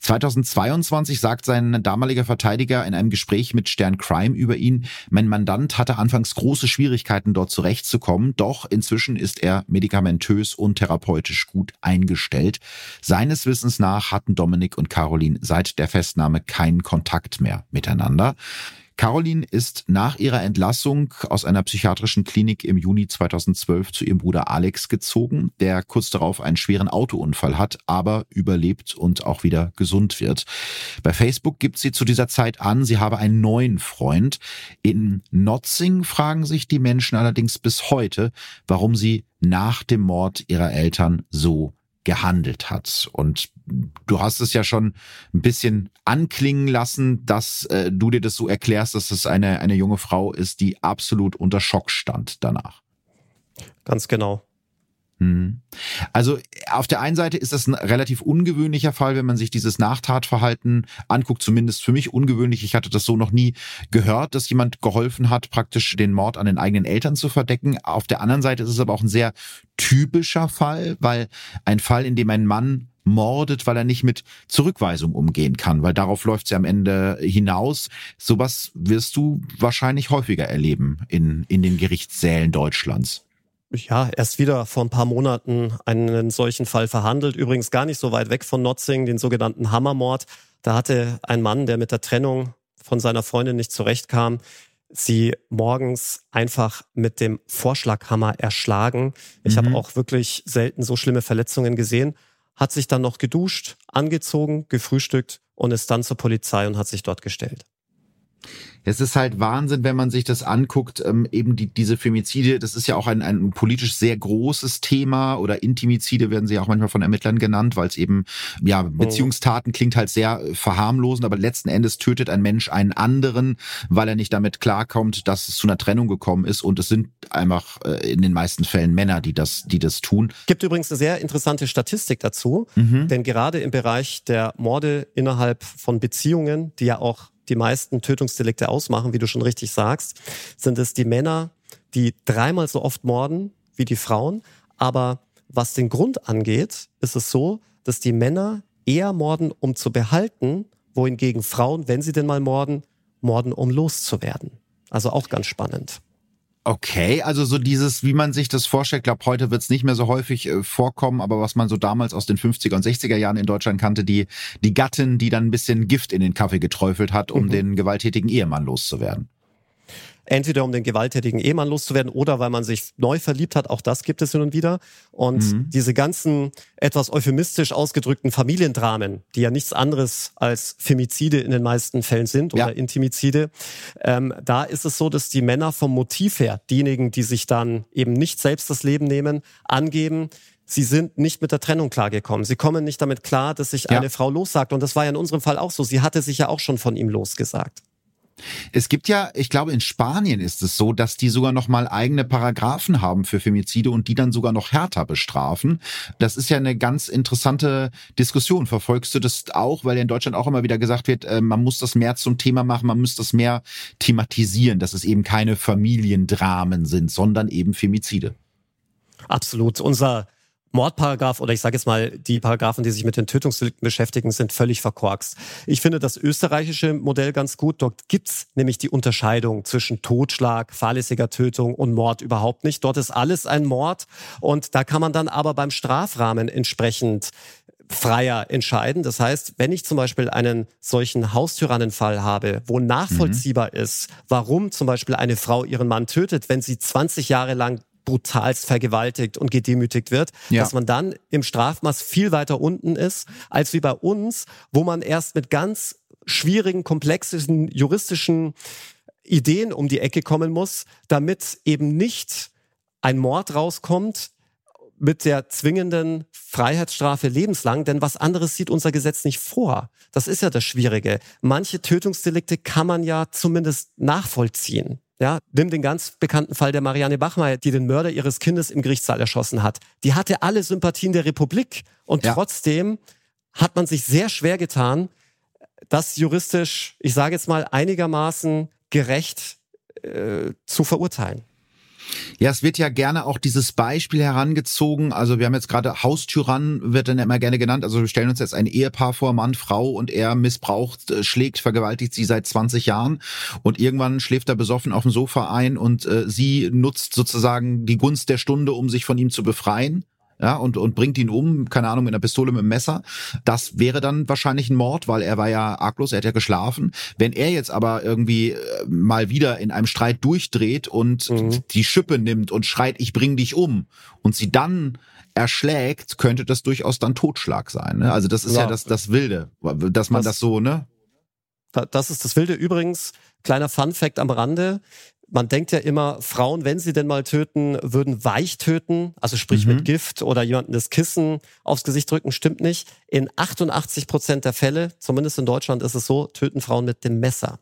2022 sagt sein damaliger Verteidiger in einem Gespräch mit Stern Crime über ihn, mein Mandant hatte anfangs große Schwierigkeiten dort zurechtzukommen, doch inzwischen ist er medikamentös und therapeutisch gut eingestellt. Seines Wissens nach hatten Dominik und Caroline seit der Festnahme keinen Kontakt mehr miteinander. Caroline ist nach ihrer Entlassung aus einer psychiatrischen Klinik im Juni 2012 zu ihrem Bruder Alex gezogen, der kurz darauf einen schweren Autounfall hat, aber überlebt und auch wieder gesund wird. Bei Facebook gibt sie zu dieser Zeit an, sie habe einen neuen Freund. In Notzing fragen sich die Menschen allerdings bis heute, warum sie nach dem Mord ihrer Eltern so gehandelt hat. Und du hast es ja schon ein bisschen anklingen lassen, dass äh, du dir das so erklärst, dass es eine, eine junge Frau ist, die absolut unter Schock stand danach. Ganz genau. Mhm. Also auf der einen Seite ist das ein relativ ungewöhnlicher Fall, wenn man sich dieses Nachtatverhalten anguckt, zumindest für mich ungewöhnlich. Ich hatte das so noch nie gehört, dass jemand geholfen hat, praktisch den Mord an den eigenen Eltern zu verdecken. Auf der anderen Seite ist es aber auch ein sehr typischer Fall, weil ein Fall, in dem ein Mann mordet, weil er nicht mit Zurückweisung umgehen kann, weil darauf läuft ja am Ende hinaus. Sowas wirst du wahrscheinlich häufiger erleben in, in den Gerichtssälen Deutschlands ja, erst wieder vor ein paar Monaten einen solchen Fall verhandelt. Übrigens gar nicht so weit weg von Notzing, den sogenannten Hammermord. Da hatte ein Mann, der mit der Trennung von seiner Freundin nicht zurechtkam, sie morgens einfach mit dem Vorschlaghammer erschlagen. Ich mhm. habe auch wirklich selten so schlimme Verletzungen gesehen. Hat sich dann noch geduscht, angezogen, gefrühstückt und ist dann zur Polizei und hat sich dort gestellt. Es ist halt Wahnsinn, wenn man sich das anguckt, ähm, eben die, diese Femizide, das ist ja auch ein, ein politisch sehr großes Thema oder Intimizide werden sie auch manchmal von Ermittlern genannt, weil es eben, ja, oh. Beziehungstaten klingt halt sehr verharmlosend, aber letzten Endes tötet ein Mensch einen anderen, weil er nicht damit klarkommt, dass es zu einer Trennung gekommen ist und es sind einfach äh, in den meisten Fällen Männer, die das, die das tun. Gibt übrigens eine sehr interessante Statistik dazu, mhm. denn gerade im Bereich der Morde innerhalb von Beziehungen, die ja auch die meisten Tötungsdelikte ausmachen, wie du schon richtig sagst, sind es die Männer, die dreimal so oft morden wie die Frauen. Aber was den Grund angeht, ist es so, dass die Männer eher morden, um zu behalten, wohingegen Frauen, wenn sie denn mal morden, morden, um loszuwerden. Also auch ganz spannend. Okay, also so dieses, wie man sich das vorstellt, ich glaube, heute wird es nicht mehr so häufig äh, vorkommen, aber was man so damals aus den 50er und 60er Jahren in Deutschland kannte, die, die Gattin, die dann ein bisschen Gift in den Kaffee geträufelt hat, um mhm. den gewalttätigen Ehemann loszuwerden. Entweder um den gewalttätigen Ehemann loszuwerden oder weil man sich neu verliebt hat, auch das gibt es hin und wieder. Und mhm. diese ganzen etwas euphemistisch ausgedrückten Familiendramen, die ja nichts anderes als Femizide in den meisten Fällen sind oder ja. Intimizide, ähm, da ist es so, dass die Männer vom Motiv her, diejenigen, die sich dann eben nicht selbst das Leben nehmen, angeben, Sie sind nicht mit der Trennung klargekommen. Sie kommen nicht damit klar, dass sich ja. eine Frau lossagt. Und das war ja in unserem Fall auch so. Sie hatte sich ja auch schon von ihm losgesagt. Es gibt ja, ich glaube, in Spanien ist es so, dass die sogar noch mal eigene Paragraphen haben für Femizide und die dann sogar noch härter bestrafen. Das ist ja eine ganz interessante Diskussion. Verfolgst du das auch, weil in Deutschland auch immer wieder gesagt wird, äh, man muss das mehr zum Thema machen, man muss das mehr thematisieren, dass es eben keine Familiendramen sind, sondern eben Femizide. Absolut. Unser Mordparagraph oder ich sage jetzt mal, die Paragraphen, die sich mit den Tötungsdelikten beschäftigen, sind völlig verkorkst. Ich finde das österreichische Modell ganz gut. Dort gibt's nämlich die Unterscheidung zwischen Totschlag, fahrlässiger Tötung und Mord überhaupt nicht. Dort ist alles ein Mord und da kann man dann aber beim Strafrahmen entsprechend freier entscheiden. Das heißt, wenn ich zum Beispiel einen solchen Haustyrannenfall habe, wo nachvollziehbar mhm. ist, warum zum Beispiel eine Frau ihren Mann tötet, wenn sie 20 Jahre lang brutalst vergewaltigt und gedemütigt wird, ja. dass man dann im Strafmaß viel weiter unten ist, als wie bei uns, wo man erst mit ganz schwierigen, komplexen juristischen Ideen um die Ecke kommen muss, damit eben nicht ein Mord rauskommt mit der zwingenden Freiheitsstrafe lebenslang, denn was anderes sieht unser Gesetz nicht vor. Das ist ja das Schwierige. Manche Tötungsdelikte kann man ja zumindest nachvollziehen. Ja, nimm den ganz bekannten Fall der Marianne Bachmeier, die den Mörder ihres Kindes im Gerichtssaal erschossen hat. Die hatte alle Sympathien der Republik und ja. trotzdem hat man sich sehr schwer getan, das juristisch, ich sage jetzt mal, einigermaßen gerecht äh, zu verurteilen. Ja, es wird ja gerne auch dieses Beispiel herangezogen. Also wir haben jetzt gerade Haustyrann wird dann immer gerne genannt. Also wir stellen uns jetzt ein Ehepaar vor, Mann, Frau und er missbraucht, äh, schlägt, vergewaltigt sie seit 20 Jahren und irgendwann schläft er besoffen auf dem Sofa ein und äh, sie nutzt sozusagen die Gunst der Stunde, um sich von ihm zu befreien ja, und, und bringt ihn um, keine Ahnung, mit einer Pistole, mit einem Messer. Das wäre dann wahrscheinlich ein Mord, weil er war ja arglos, er hat ja geschlafen. Wenn er jetzt aber irgendwie äh, mal wieder in einem Streit durchdreht und mhm. die Schippe nimmt und schreit, ich bring dich um und sie dann erschlägt, könnte das durchaus dann Totschlag sein. Ne? Also das ist ja, ja das, das Wilde, dass man das, das so, ne? Das ist das Wilde. Übrigens, kleiner Fun Fact am Rande man denkt ja immer, Frauen, wenn sie denn mal töten, würden weich töten, also sprich mhm. mit Gift oder jemanden das Kissen aufs Gesicht drücken, stimmt nicht. In 88 Prozent der Fälle, zumindest in Deutschland ist es so, töten Frauen mit dem Messer.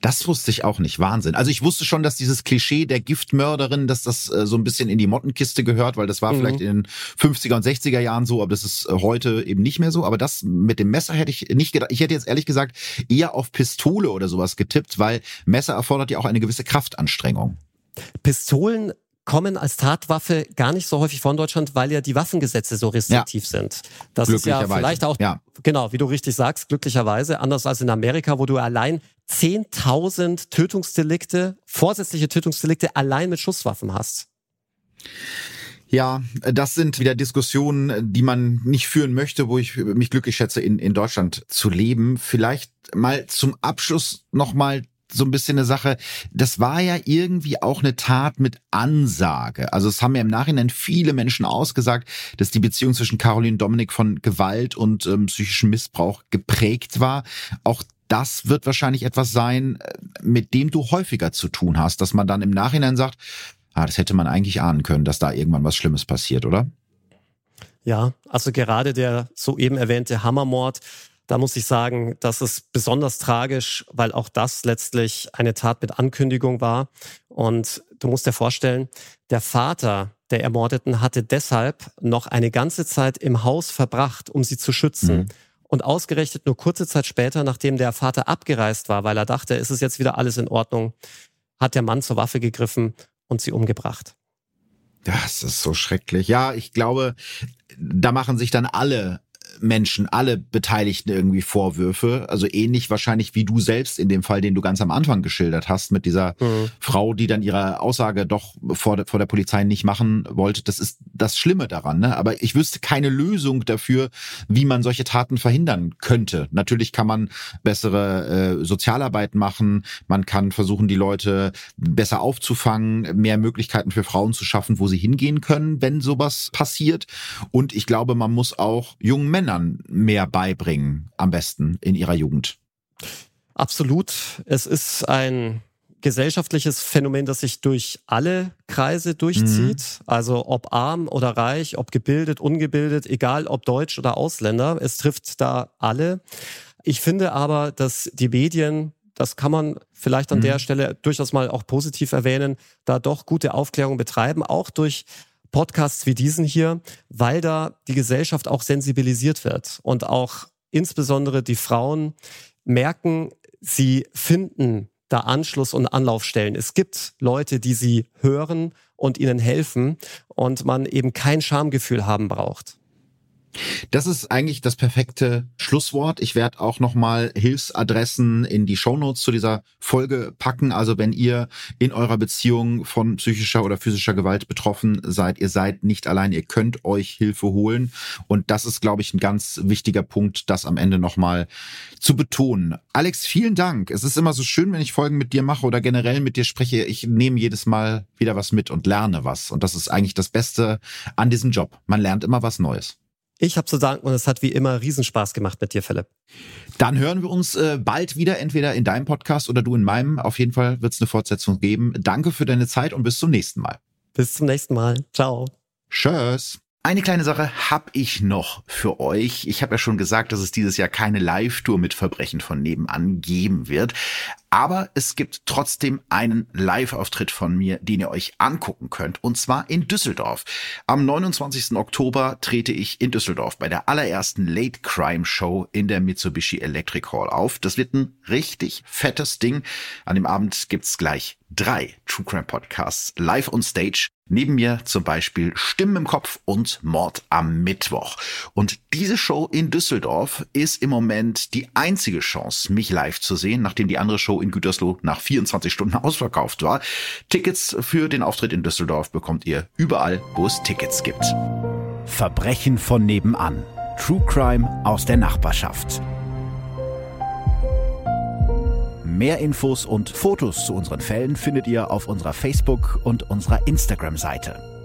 Das wusste ich auch nicht. Wahnsinn. Also ich wusste schon, dass dieses Klischee der Giftmörderin, dass das äh, so ein bisschen in die Mottenkiste gehört, weil das war mhm. vielleicht in den 50er und 60er Jahren so, aber das ist äh, heute eben nicht mehr so. Aber das mit dem Messer hätte ich nicht gedacht. Ich hätte jetzt ehrlich gesagt eher auf Pistole oder sowas getippt, weil Messer erfordert ja auch eine gewisse Kraftanstrengung. Pistolen kommen als Tatwaffe gar nicht so häufig vor in Deutschland, weil ja die Waffengesetze so restriktiv ja. sind. Das ist ja vielleicht auch, ja. genau, wie du richtig sagst, glücklicherweise, anders als in Amerika, wo du allein 10.000 Tötungsdelikte, vorsätzliche Tötungsdelikte allein mit Schusswaffen hast. Ja, das sind wieder Diskussionen, die man nicht führen möchte, wo ich mich glücklich schätze, in, in Deutschland zu leben. Vielleicht mal zum Abschluss nochmal so ein bisschen eine Sache, das war ja irgendwie auch eine Tat mit Ansage. Also es haben ja im Nachhinein viele Menschen ausgesagt, dass die Beziehung zwischen Caroline und Dominik von Gewalt und ähm, psychischem Missbrauch geprägt war. Auch das wird wahrscheinlich etwas sein, äh, mit dem du häufiger zu tun hast, dass man dann im Nachhinein sagt, ah, das hätte man eigentlich ahnen können, dass da irgendwann was Schlimmes passiert, oder? Ja, also gerade der soeben erwähnte Hammermord, da muss ich sagen, das ist besonders tragisch, weil auch das letztlich eine Tat mit Ankündigung war. Und du musst dir vorstellen, der Vater der Ermordeten hatte deshalb noch eine ganze Zeit im Haus verbracht, um sie zu schützen. Mhm. Und ausgerechnet nur kurze Zeit später, nachdem der Vater abgereist war, weil er dachte, es ist jetzt wieder alles in Ordnung, hat der Mann zur Waffe gegriffen und sie umgebracht. Das ist so schrecklich. Ja, ich glaube, da machen sich dann alle Menschen, alle Beteiligten irgendwie Vorwürfe. Also ähnlich wahrscheinlich wie du selbst in dem Fall, den du ganz am Anfang geschildert hast, mit dieser mhm. Frau, die dann ihre Aussage doch vor der, vor der Polizei nicht machen wollte. Das ist das Schlimme daran. Ne? Aber ich wüsste keine Lösung dafür, wie man solche Taten verhindern könnte. Natürlich kann man bessere äh, Sozialarbeit machen. Man kann versuchen, die Leute besser aufzufangen, mehr Möglichkeiten für Frauen zu schaffen, wo sie hingehen können, wenn sowas passiert. Und ich glaube, man muss auch jungen Männern mehr beibringen, am besten in ihrer Jugend. Absolut. Es ist ein gesellschaftliches Phänomen, das sich durch alle Kreise durchzieht. Mhm. Also ob arm oder reich, ob gebildet, ungebildet, egal ob Deutsch oder Ausländer. Es trifft da alle. Ich finde aber, dass die Medien das kann man vielleicht an mhm. der Stelle durchaus mal auch positiv erwähnen, da doch gute Aufklärung betreiben, auch durch Podcasts wie diesen hier, weil da die Gesellschaft auch sensibilisiert wird und auch insbesondere die Frauen merken, sie finden da Anschluss und Anlaufstellen. Es gibt Leute, die sie hören und ihnen helfen und man eben kein Schamgefühl haben braucht. Das ist eigentlich das perfekte Schlusswort. Ich werde auch nochmal Hilfsadressen in die Shownotes zu dieser Folge packen. Also wenn ihr in eurer Beziehung von psychischer oder physischer Gewalt betroffen seid, ihr seid nicht allein, ihr könnt euch Hilfe holen. Und das ist, glaube ich, ein ganz wichtiger Punkt, das am Ende nochmal zu betonen. Alex, vielen Dank. Es ist immer so schön, wenn ich Folgen mit dir mache oder generell mit dir spreche. Ich nehme jedes Mal wieder was mit und lerne was. Und das ist eigentlich das Beste an diesem Job. Man lernt immer was Neues. Ich habe zu danken und es hat wie immer Riesenspaß gemacht mit dir, Philipp. Dann hören wir uns äh, bald wieder, entweder in deinem Podcast oder du in meinem. Auf jeden Fall wird es eine Fortsetzung geben. Danke für deine Zeit und bis zum nächsten Mal. Bis zum nächsten Mal. Ciao. Tschüss. Eine kleine Sache habe ich noch für euch. Ich habe ja schon gesagt, dass es dieses Jahr keine Live-Tour mit Verbrechen von nebenan geben wird. Aber es gibt trotzdem einen Live-Auftritt von mir, den ihr euch angucken könnt. Und zwar in Düsseldorf. Am 29. Oktober trete ich in Düsseldorf bei der allerersten Late Crime Show in der Mitsubishi Electric Hall auf. Das wird ein richtig fettes Ding. An dem Abend gibt's gleich drei True Crime Podcasts live on stage. Neben mir zum Beispiel Stimmen im Kopf und Mord am Mittwoch. Und diese Show in Düsseldorf ist im Moment die einzige Chance, mich live zu sehen, nachdem die andere In Gütersloh nach 24 Stunden ausverkauft war. Tickets für den Auftritt in Düsseldorf bekommt ihr überall, wo es Tickets gibt. Verbrechen von nebenan. True Crime aus der Nachbarschaft. Mehr Infos und Fotos zu unseren Fällen findet ihr auf unserer Facebook- und unserer Instagram-Seite.